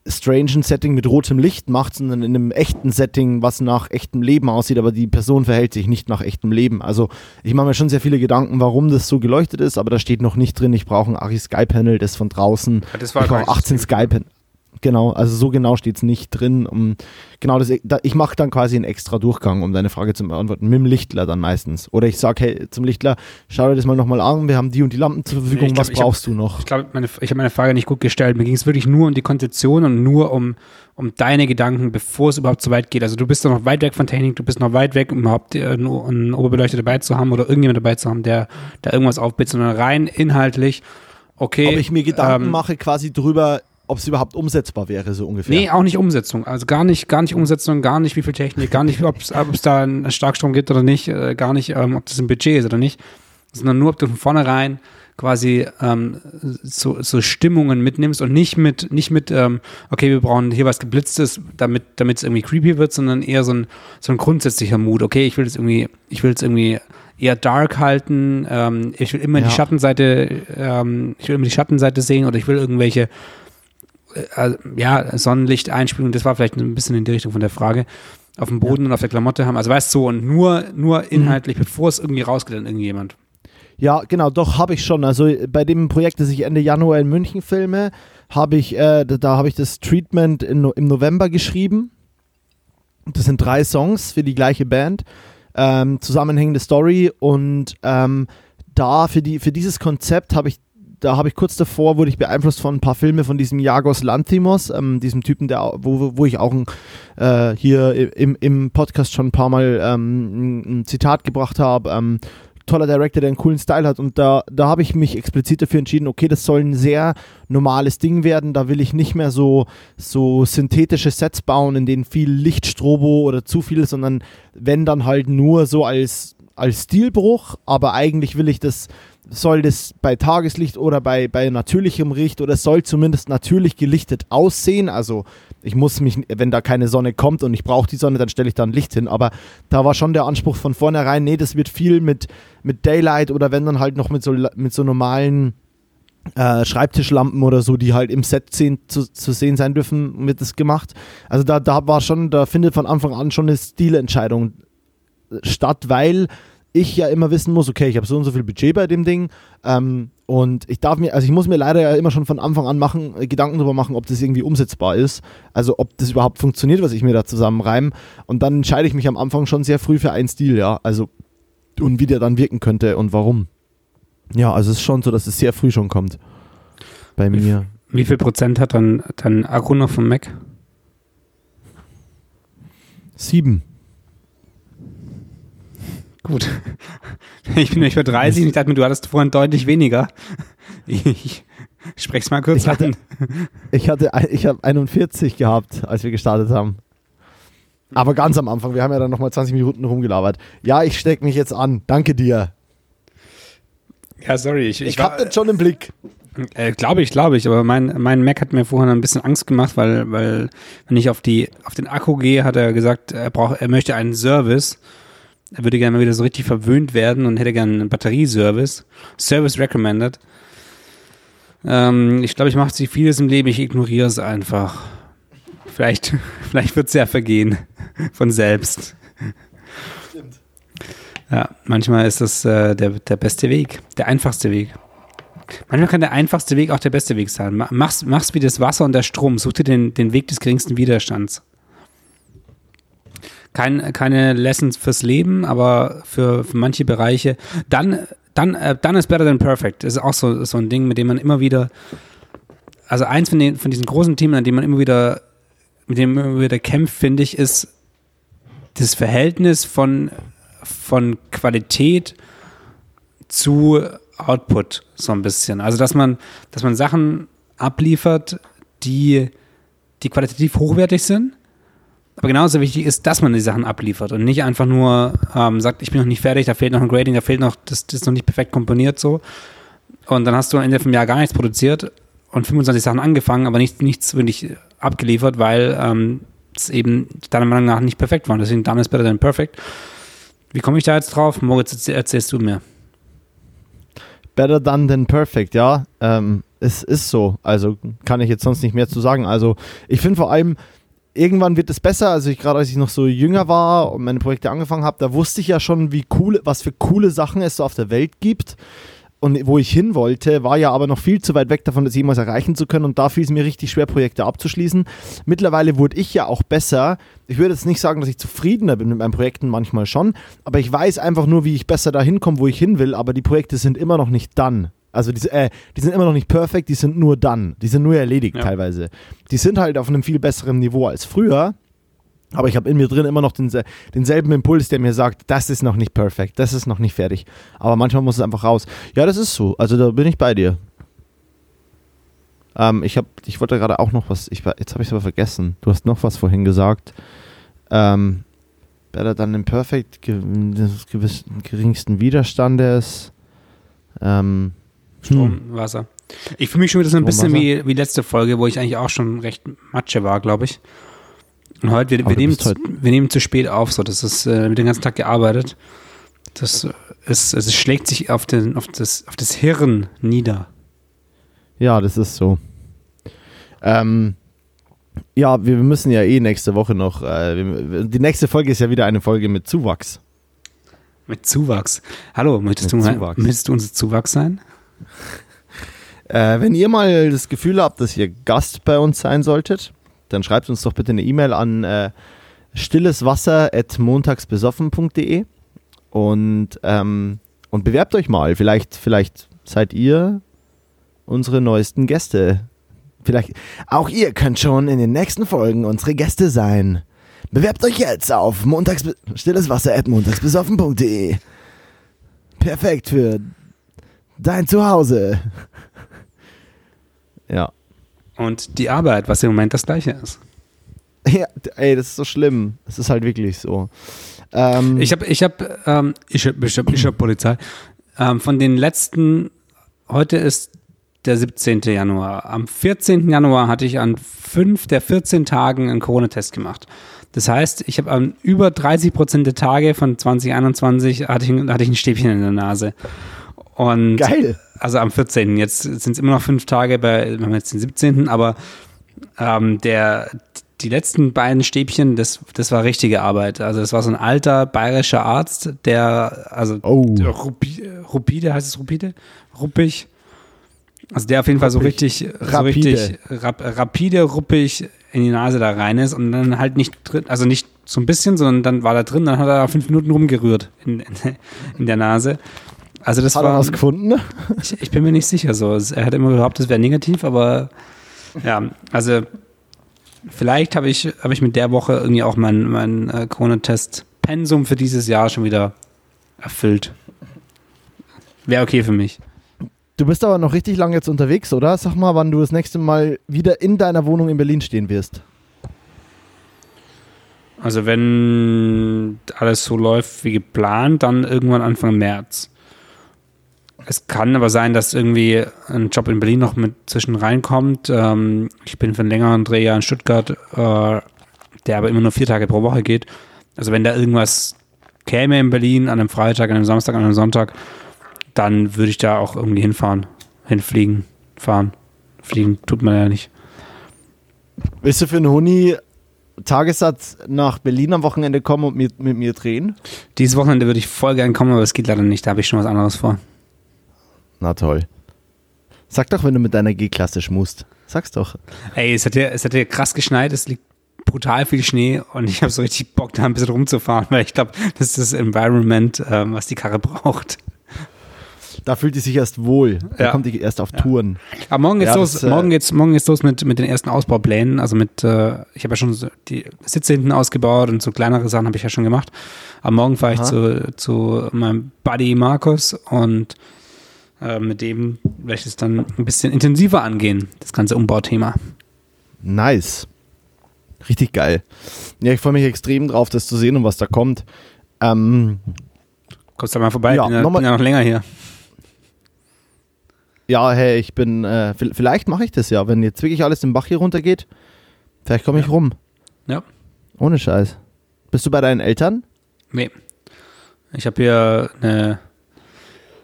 strangen Setting mit rotem Licht macht, sondern in einem echten Setting, was nach echtem Leben aussieht, aber die Person verhält sich nicht nach echtem Leben. Also ich mache mir schon sehr viele Gedanken, warum das so geleuchtet ist, aber da steht noch nicht drin, ich brauche ein Ari Sky Panel, das von draußen. Ja, das war ich brauche 18 Sky Panel. Genau, also so genau steht es nicht drin. Um, genau, das, da, ich mache dann quasi einen extra Durchgang, um deine Frage zu beantworten, mit dem Lichtler dann meistens. Oder ich sage, hey, zum Lichtler, schau dir das mal nochmal an, wir haben die und die Lampen zur Verfügung, nee, glaub, was brauchst hab, du noch? Ich glaube, ich habe meine Frage nicht gut gestellt. Mir ging es wirklich nur um die Konzeption und nur um, um deine Gedanken, bevor es überhaupt so weit geht. Also du bist noch weit weg von Technik, du bist noch weit weg, um überhaupt äh, einen Oberbeleuchter dabei zu haben oder irgendjemand dabei zu haben, der da irgendwas aufbitzt, sondern rein inhaltlich, okay. Ob ich mir Gedanken ähm, mache quasi drüber, ob es überhaupt umsetzbar wäre, so ungefähr. Nee, auch nicht Umsetzung. Also gar nicht, gar nicht Umsetzung, gar nicht wie viel Technik, gar nicht, ob es da einen Starkstrom gibt oder nicht, äh, gar nicht, ähm, ob das ein Budget ist oder nicht, sondern nur, ob du von vornherein quasi ähm, so, so Stimmungen mitnimmst und nicht mit, nicht mit, ähm, okay, wir brauchen hier was Geblitztes, damit es irgendwie creepy wird, sondern eher so ein, so ein grundsätzlicher Mut. Okay, ich will es irgendwie, ich will es irgendwie eher dark halten, ähm, ich will immer ja. die Schattenseite, ähm, ich will immer die Schattenseite sehen oder ich will irgendwelche äh, ja, Sonnenlichteinspielung, das war vielleicht ein bisschen in die Richtung von der Frage, auf dem Boden ja. und auf der Klamotte haben. Also weißt du, so, und nur, nur mhm. inhaltlich, mhm. bevor es irgendwie rausgeht an irgendjemand. Ja, genau, doch habe ich schon. Also bei dem Projekt, das ich Ende Januar in München filme, habe ich, äh, da, da habe ich das Treatment in, im November geschrieben. Das sind drei Songs für die gleiche Band, ähm, zusammenhängende Story und ähm, da für, die, für dieses Konzept habe ich da habe ich kurz davor, wurde ich beeinflusst von ein paar Filmen von diesem Jagos Lanthimos, ähm, diesem Typen, der, wo, wo ich auch ein, äh, hier im, im Podcast schon ein paar Mal ähm, ein Zitat gebracht habe. Ähm, toller Director, der einen coolen Style hat. Und da, da habe ich mich explizit dafür entschieden, okay, das soll ein sehr normales Ding werden. Da will ich nicht mehr so, so synthetische Sets bauen, in denen viel Lichtstrobo oder zu viel, sondern wenn dann halt nur so als, als Stilbruch. Aber eigentlich will ich das soll das bei Tageslicht oder bei, bei natürlichem Licht oder es soll zumindest natürlich gelichtet aussehen. Also ich muss mich, wenn da keine Sonne kommt und ich brauche die Sonne, dann stelle ich da ein Licht hin. Aber da war schon der Anspruch von vornherein, nee, das wird viel mit, mit Daylight oder wenn dann halt noch mit so, mit so normalen äh, Schreibtischlampen oder so, die halt im Set zu, zu sehen sein dürfen, wird das gemacht. Also da, da war schon, da findet von Anfang an schon eine Stilentscheidung statt, weil ich ja immer wissen muss, okay, ich habe so und so viel Budget bei dem Ding ähm, und ich darf mir, also ich muss mir leider ja immer schon von Anfang an machen, äh, Gedanken darüber machen, ob das irgendwie umsetzbar ist, also ob das überhaupt funktioniert, was ich mir da zusammenreime und dann entscheide ich mich am Anfang schon sehr früh für einen Stil, ja, also und wie der dann wirken könnte und warum. Ja, also es ist schon so, dass es sehr früh schon kommt bei wie, mir. Wie viel Prozent hat dann dein Akku noch vom Mac? Sieben. Gut. Ich bin nicht für 30 und ich dachte mir, du hattest vorhin deutlich weniger. Ich spreche es mal kurz ich hatte, an. Ich hatte, ich habe 41 gehabt, als wir gestartet haben. Aber ganz am Anfang, wir haben ja dann nochmal 20 Minuten rumgelabert. Ja, ich stecke mich jetzt an. Danke dir. Ja, sorry. Ich, ich, ich habe das schon im Blick. Äh, glaube ich, glaube ich. Aber mein, mein Mac hat mir vorhin ein bisschen Angst gemacht, weil, weil wenn ich auf, die, auf den Akku gehe, hat er gesagt, er, braucht, er möchte einen Service er würde gerne mal wieder so richtig verwöhnt werden und hätte gerne einen Batterieservice. Service recommended. Ähm, ich glaube, ich mache sich vieles im Leben, ich ignoriere es einfach. Vielleicht, vielleicht wird es ja vergehen von selbst. Stimmt. Ja, manchmal ist das äh, der, der beste Weg, der einfachste Weg. Manchmal kann der einfachste Weg auch der beste Weg sein. Mach's, mach's wie das Wasser und der Strom. Such dir den, den Weg des geringsten Widerstands kein, keine Lessons fürs Leben, aber für, für manche Bereiche. Dann, dann, äh, dann ist better than perfect. Ist auch so, so ein Ding, mit dem man immer wieder, also eins von, den, von diesen großen Themen, an dem man immer wieder, mit dem man immer wieder kämpft, finde ich, ist das Verhältnis von, von Qualität zu Output so ein bisschen. Also dass man, dass man Sachen abliefert, die, die qualitativ hochwertig sind, aber genauso wichtig ist, dass man die Sachen abliefert und nicht einfach nur ähm, sagt, ich bin noch nicht fertig, da fehlt noch ein Grading, da fehlt noch, das, das ist noch nicht perfekt komponiert so. Und dann hast du am Ende vom Jahr gar nichts produziert und 25 Sachen angefangen, aber nichts, nichts wirklich abgeliefert, weil ähm, es eben deiner Meinung nach nicht perfekt war. Deswegen dann ist better than perfect. Wie komme ich da jetzt drauf? Moritz, erzählst du mir. Better done than perfect, ja. Ähm, es ist so. Also kann ich jetzt sonst nicht mehr zu sagen. Also ich finde vor allem, irgendwann wird es besser. Also ich gerade als ich noch so jünger war und meine Projekte angefangen habe, da wusste ich ja schon, wie cool, was für coole Sachen es so auf der Welt gibt. Und wo ich hin wollte, war ja aber noch viel zu weit weg davon, das jemals erreichen zu können. Und da fiel es mir richtig schwer, Projekte abzuschließen. Mittlerweile wurde ich ja auch besser. Ich würde jetzt nicht sagen, dass ich zufriedener bin mit meinen Projekten, manchmal schon. Aber ich weiß einfach nur, wie ich besser dahin komme, wo ich hin will. Aber die Projekte sind immer noch nicht dann. Also die, äh, die sind immer noch nicht perfekt, die sind nur dann. Die sind nur erledigt Ja. teilweise. Die sind halt auf einem viel besseren Niveau als früher. Aber ich habe in mir drin immer noch den, denselben Impuls, der mir sagt, das ist noch nicht perfekt, das ist noch nicht fertig. Aber manchmal muss es einfach raus. Ja, das ist so. Also da bin ich bei dir. Ähm, ich, hab, ich wollte gerade auch noch was, ich, jetzt habe ich es aber vergessen. Du hast noch was vorhin gesagt. Ähm, better than imperfect, ge des geringsten Widerstandes. Ähm, Strom, Wasser. Ich fühle mich schon wieder so ein Strom, bisschen Wasser. wie, wie letzte Folge, wo ich eigentlich auch schon recht Matsche war, glaube ich. Und heute, wir, wir, nehmen, heute- wir nehmen zu spät auf, so. Das ist äh, mit den ganzen Tag gearbeitet. Das ist, es schlägt sich auf, den, auf, das, auf das Hirn nieder. Ja, das ist so. Ähm, ja, wir müssen ja eh nächste Woche noch. Äh, wir- die nächste Folge ist ja wieder eine Folge mit Zuwachs. Mit Zuwachs. Hallo, möchtest, Mit du, Zuwachs. möchtest du unser Zuwachs sein? Äh, wenn ihr mal das Gefühl habt, dass ihr Gast bei uns sein solltet, dann schreibt uns doch bitte eine E-Mail an äh, stilleswasser.montagsbesoffen.de und, ähm, und bewerbt euch mal. Vielleicht, vielleicht seid ihr unsere neuesten Gäste. Vielleicht auch ihr könnt schon in den nächsten Folgen unsere Gäste sein. Bewerbt euch jetzt auf montags stilleswasser.montagsbesoffen.de. Perfekt für dein Zuhause. Ja. Und die Arbeit, was im Moment das gleiche ist. Ja, ey, das ist so schlimm. Es ist halt wirklich so. Ähm, Ich habe, ich habe, ähm, ich habe, ich habe, ich habe Polizei. Ähm, von den letzten, heute ist der 17. Januar. Am 14. Januar hatte ich an fünf der 14 Tagen einen Corona-Test gemacht. Das heißt, ich habe an über 30 Prozent der Tage von 2021 hatte ich, hatte ich ein Stäbchen in der Nase. Und geil. also am 14. Jetzt sind es immer noch fünf Tage, bei, wir haben jetzt den 17. Aber ähm, der, die letzten beiden Stäbchen, das, das war richtige Arbeit. Also das war so ein alter bayerischer Arzt, der, also Oh. der Rupi, Rupide, heißt es Rupide? Ruppig. Also der auf jeden Fall so Ruppig. richtig, so Rapide. richtig rap, rapide, ruppig in die Nase da rein ist und dann halt nicht drin, also nicht so ein bisschen, sondern dann war da drin, dann hat er fünf Minuten rumgerührt in, in der Nase. Also das Hat er war, was gefunden? ich, ich bin mir nicht sicher so. Er hat immer behauptet, es wäre negativ, aber ja, also vielleicht habe ich, habe ich mit der Woche irgendwie auch mein, mein äh, Corona-Test-Pensum für dieses Jahr schon wieder erfüllt. Wäre okay für mich. Du bist aber noch richtig lange jetzt unterwegs, oder? Sag mal, wann du das nächste Mal wieder in deiner Wohnung in Berlin stehen wirst. Also wenn alles so läuft wie geplant, dann irgendwann Anfang März. Es kann aber sein, dass irgendwie ein Job in Berlin noch mit zwischen reinkommt. Ähm, ich bin für einen längeren Dreh ja in Stuttgart, äh, der aber immer nur vier Tage pro Woche geht. Also wenn da irgendwas käme in Berlin an einem Freitag, an einem Samstag, an einem Sonntag, dann würde ich da auch irgendwie hinfahren, hinfliegen, fahren. Fliegen tut man ja nicht. Willst du für einen Huni Tagessatz nach Berlin am Wochenende kommen und mit, mit mir drehen? Dieses Wochenende würde ich voll gern kommen, aber es geht leider nicht. Da habe ich schon was anderes vor. Na toll. Sag doch, wenn du mit deiner G-Klasse schmust. Sag's doch. Ey, es hat ja, es hat ja krass geschneit, es liegt brutal viel Schnee und ich habe so richtig Bock, da ein bisschen rumzufahren, weil ich glaube, das ist das Environment, ähm, was die Karre braucht. Da fühlt die sich erst wohl. Da Ja. kommt die erst auf Touren. Aber morgen geht's Ja, los, das, äh, morgen geht's, morgen geht's los mit, mit den ersten Ausbauplänen. Also mit, äh, ich habe ja schon so die Sitze hinten ausgebaut und so kleinere Sachen habe ich ja schon gemacht. Aber morgen fahre ich zu, zu meinem Buddy Markus und äh, mit dem werde ich es dann ein bisschen intensiver angehen, das ganze Umbauthema. Nice. Richtig geil. Ja, ich freue mich extrem drauf, das zu sehen und was da kommt. Ähm, Kommst du mal vorbei? Ja, bin, ja, nochmal- bin ja noch länger hier. ja, hey, ich bin, äh, vielleicht mache ich das ja, wenn jetzt wirklich alles den Bach hier runtergeht. Vielleicht komme ich Ja. rum. Ja. Ohne Scheiß. Bist du bei deinen Eltern? Nee. Ich habe hier eine,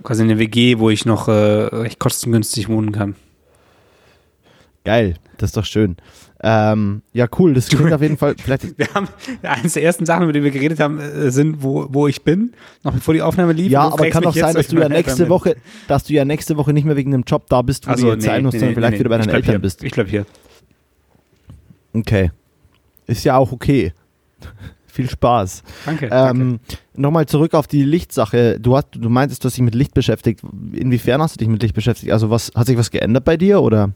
quasi eine WG, wo ich noch äh, recht kostengünstig wohnen kann. Geil, das ist doch schön. Ähm, ja, cool, das klingt auf jeden Fall. Vielleicht Wir haben eines der ersten Sachen, über die wir geredet haben, äh, sind, wo, wo ich bin, noch bevor die Aufnahme lief. ja, aber kann auch jetzt, sein, dass du ja mein Eltern nächste bin. Woche, dass du ja nächste Woche nicht mehr wegen einem Job da bist, wo Also, du jetzt sein musst, sondern vielleicht wieder bei deinen Eltern hier. bist. Ich bleib hier. Okay. Ist ja auch okay. Viel Spaß. Danke. danke. Ähm, Nochmal zurück auf die Lichtsache. Du, hast, du meintest, du hast dich mit Licht beschäftigt. Inwiefern hast du dich mit Licht beschäftigt? Also was hat sich was geändert bei dir oder?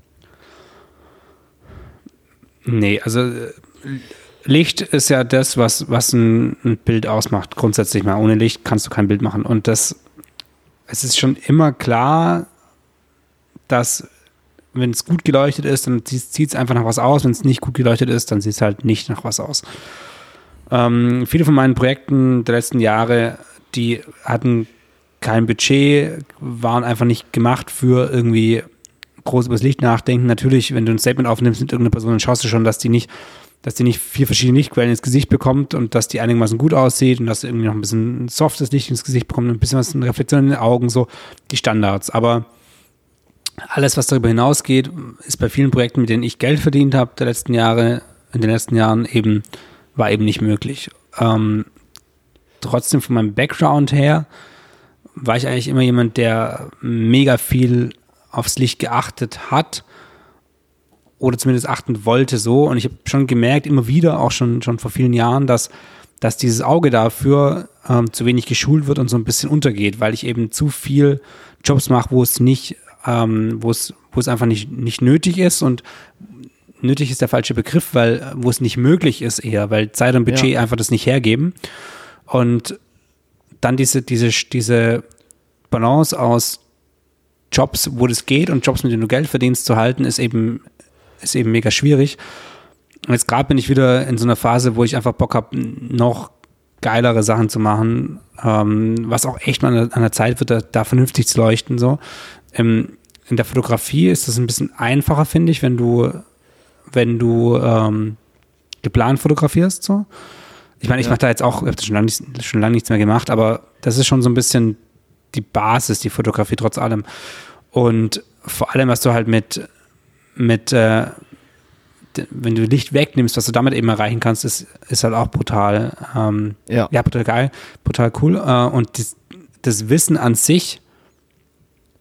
Nee, also äh, Licht ist ja das, was, was ein, ein Bild ausmacht, grundsätzlich mal. Ohne Licht kannst du kein Bild machen. Und das, es ist schon immer klar, dass wenn es gut geleuchtet ist, dann zieht es einfach nach was aus. Wenn es nicht gut geleuchtet ist, dann sieht es halt nicht nach was aus. Ähm, viele von meinen Projekten der letzten Jahre, die hatten kein Budget, waren einfach nicht gemacht für irgendwie groß übers Licht nachdenken. Natürlich, wenn du ein Statement aufnimmst mit irgendeiner Person, dann schaust du schon, dass die nicht, dass die nicht vier verschiedene Lichtquellen ins Gesicht bekommt und dass die einigermaßen gut aussieht und dass sie irgendwie noch ein bisschen softes Licht ins Gesicht bekommt und ein bisschen was in Reflexion in den Augen, so die Standards. Aber alles, was darüber hinausgeht, ist bei vielen Projekten, mit denen ich Geld verdient habe, der letzten Jahre, in den letzten Jahren eben, war eben nicht möglich. Ähm, trotzdem von meinem Background her war ich eigentlich immer jemand, der mega viel aufs Licht geachtet hat oder zumindest achten wollte so. Und ich habe schon gemerkt, immer wieder, auch schon, schon vor vielen Jahren, dass, dass dieses Auge dafür ähm, zu wenig geschult wird und so ein bisschen untergeht, weil ich eben zu viel Jobs mache, wo es nicht, ähm, wo es, wo es einfach nicht, nicht nötig ist und nötig ist der falsche Begriff, weil äh, wo es nicht möglich ist eher, weil Zeit und Budget Ja. einfach das nicht hergeben. Und dann diese, diese, diese Balance aus Jobs, wo das geht und Jobs, mit denen du Geld verdienst, zu halten, ist eben, ist eben mega schwierig. Und jetzt gerade bin ich wieder in so einer Phase, wo ich einfach Bock habe, noch geilere Sachen zu machen, ähm, was auch echt mal an der, an der Zeit wird, da, da vernünftig zu leuchten. So. Ähm, in der Fotografie ist das ein bisschen einfacher, finde ich, wenn du, wenn du ähm, geplant fotografierst. So. Ich meine, ich Ja. mache da jetzt auch, ich habe schon lange nicht, schon lange nichts mehr gemacht, aber das ist schon so ein bisschen die Basis, die Fotografie trotz allem. Und vor allem, was du halt mit, mit äh, wenn du Licht wegnimmst, was du damit eben erreichen kannst, ist, ist halt auch brutal, ähm, Ja. ja, brutal geil, brutal cool. Äh, und das, das Wissen an sich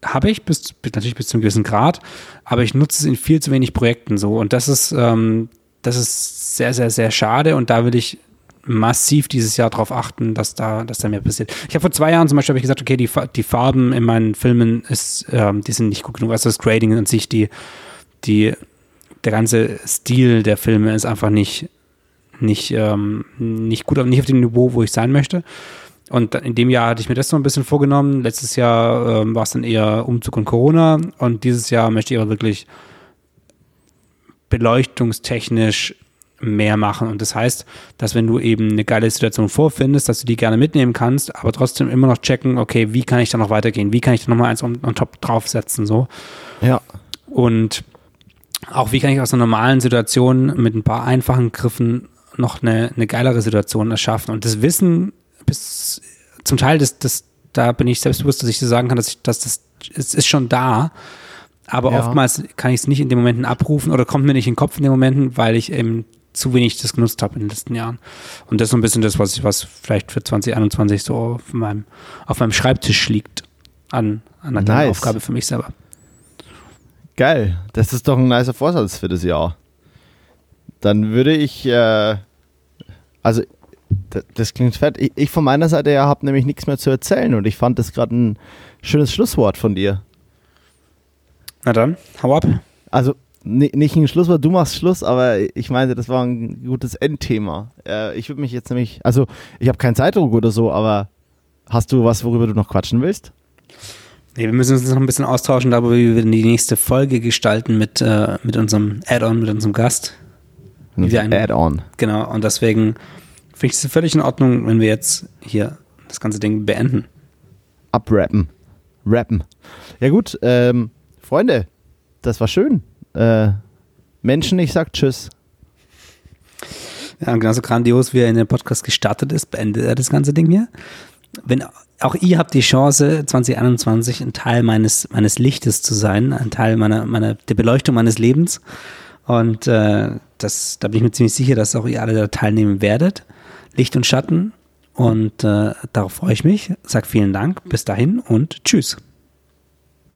habe ich bis, natürlich bis zu einem gewissen Grad, aber ich nutze es in viel zu wenig Projekten so. Und das ist, ähm, das ist sehr, sehr, sehr schade. Und da will ich massiv dieses Jahr darauf achten, dass da, dass da mehr passiert. Ich habe vor zwei Jahren zum Beispiel ich gesagt, okay, die, die Farben in meinen Filmen ist, ähm, die sind nicht gut genug. Also das Grading an sich, die, die, der ganze Stil der Filme ist einfach nicht, nicht, ähm, nicht gut, nicht auf dem Niveau, wo ich sein möchte. Und in dem Jahr hatte ich mir das so ein bisschen vorgenommen. Letztes Jahr ähm, war es dann eher Umzug und Corona. Und dieses Jahr möchte ich aber wirklich beleuchtungstechnisch mehr machen. Und das heißt, dass wenn du eben eine geile Situation vorfindest, dass du die gerne mitnehmen kannst, aber trotzdem immer noch checken, okay, wie kann ich da noch weitergehen? Wie kann ich da nochmal eins on, on top draufsetzen? So. Ja. Und auch wie kann ich aus einer normalen Situation mit ein paar einfachen Griffen noch eine, eine geilere Situation erschaffen. Und das Wissen bis zum Teil, das, das, da bin ich selbstbewusst, dass ich so sagen kann, dass ich, dass das, es ist schon da. Aber Ja. oftmals kann ich es nicht in den Momenten abrufen oder kommt mir nicht in den Kopf in den Momenten, weil ich eben zu wenig das genutzt habe in den letzten Jahren. Und das ist so ein bisschen das, was ich, was vielleicht für 2021 so auf meinem, auf meinem Schreibtisch liegt an, an einer Nice. Aufgabe für mich selber. Geil. Das ist doch ein nicer Vorsatz für das Jahr. Dann würde ich, äh, also das klingt fett. Ich, ich von meiner Seite her habe nämlich nichts mehr zu erzählen und ich fand das gerade ein schönes Schlusswort von dir. Na dann, hau ab. Also ni- nicht ein Schlusswort, du machst Schluss, aber ich meinte, das war ein gutes Endthema. Äh, ich würde mich jetzt nämlich, also ich habe keinen Zeitdruck oder so, aber hast du was, worüber du noch quatschen willst? Nee, wir müssen uns noch ein bisschen austauschen darüber, wie wir die nächste Folge gestalten mit, äh, mit unserem Add-on, mit unserem Gast. Add-on. Genau, und deswegen Finde ich es völlig in Ordnung, wenn wir jetzt hier das ganze Ding beenden. Abrappen. Rappen. Ja, gut, ähm, Freunde, das war schön. Äh, Menschen, ich sag Tschüss. Ja, genauso grandios, wie er in den Podcast gestartet ist, beendet er das ganze Ding hier. Wenn auch ihr habt die Chance, 2021 ein Teil meines, meines Lichtes zu sein, ein Teil meiner, meiner, der Beleuchtung meines Lebens. Und äh, das, da bin ich mir ziemlich sicher, dass auch ihr alle da teilnehmen werdet. Licht und Schatten. Und äh, darauf freue ich mich. Sag vielen Dank. Bis dahin und tschüss.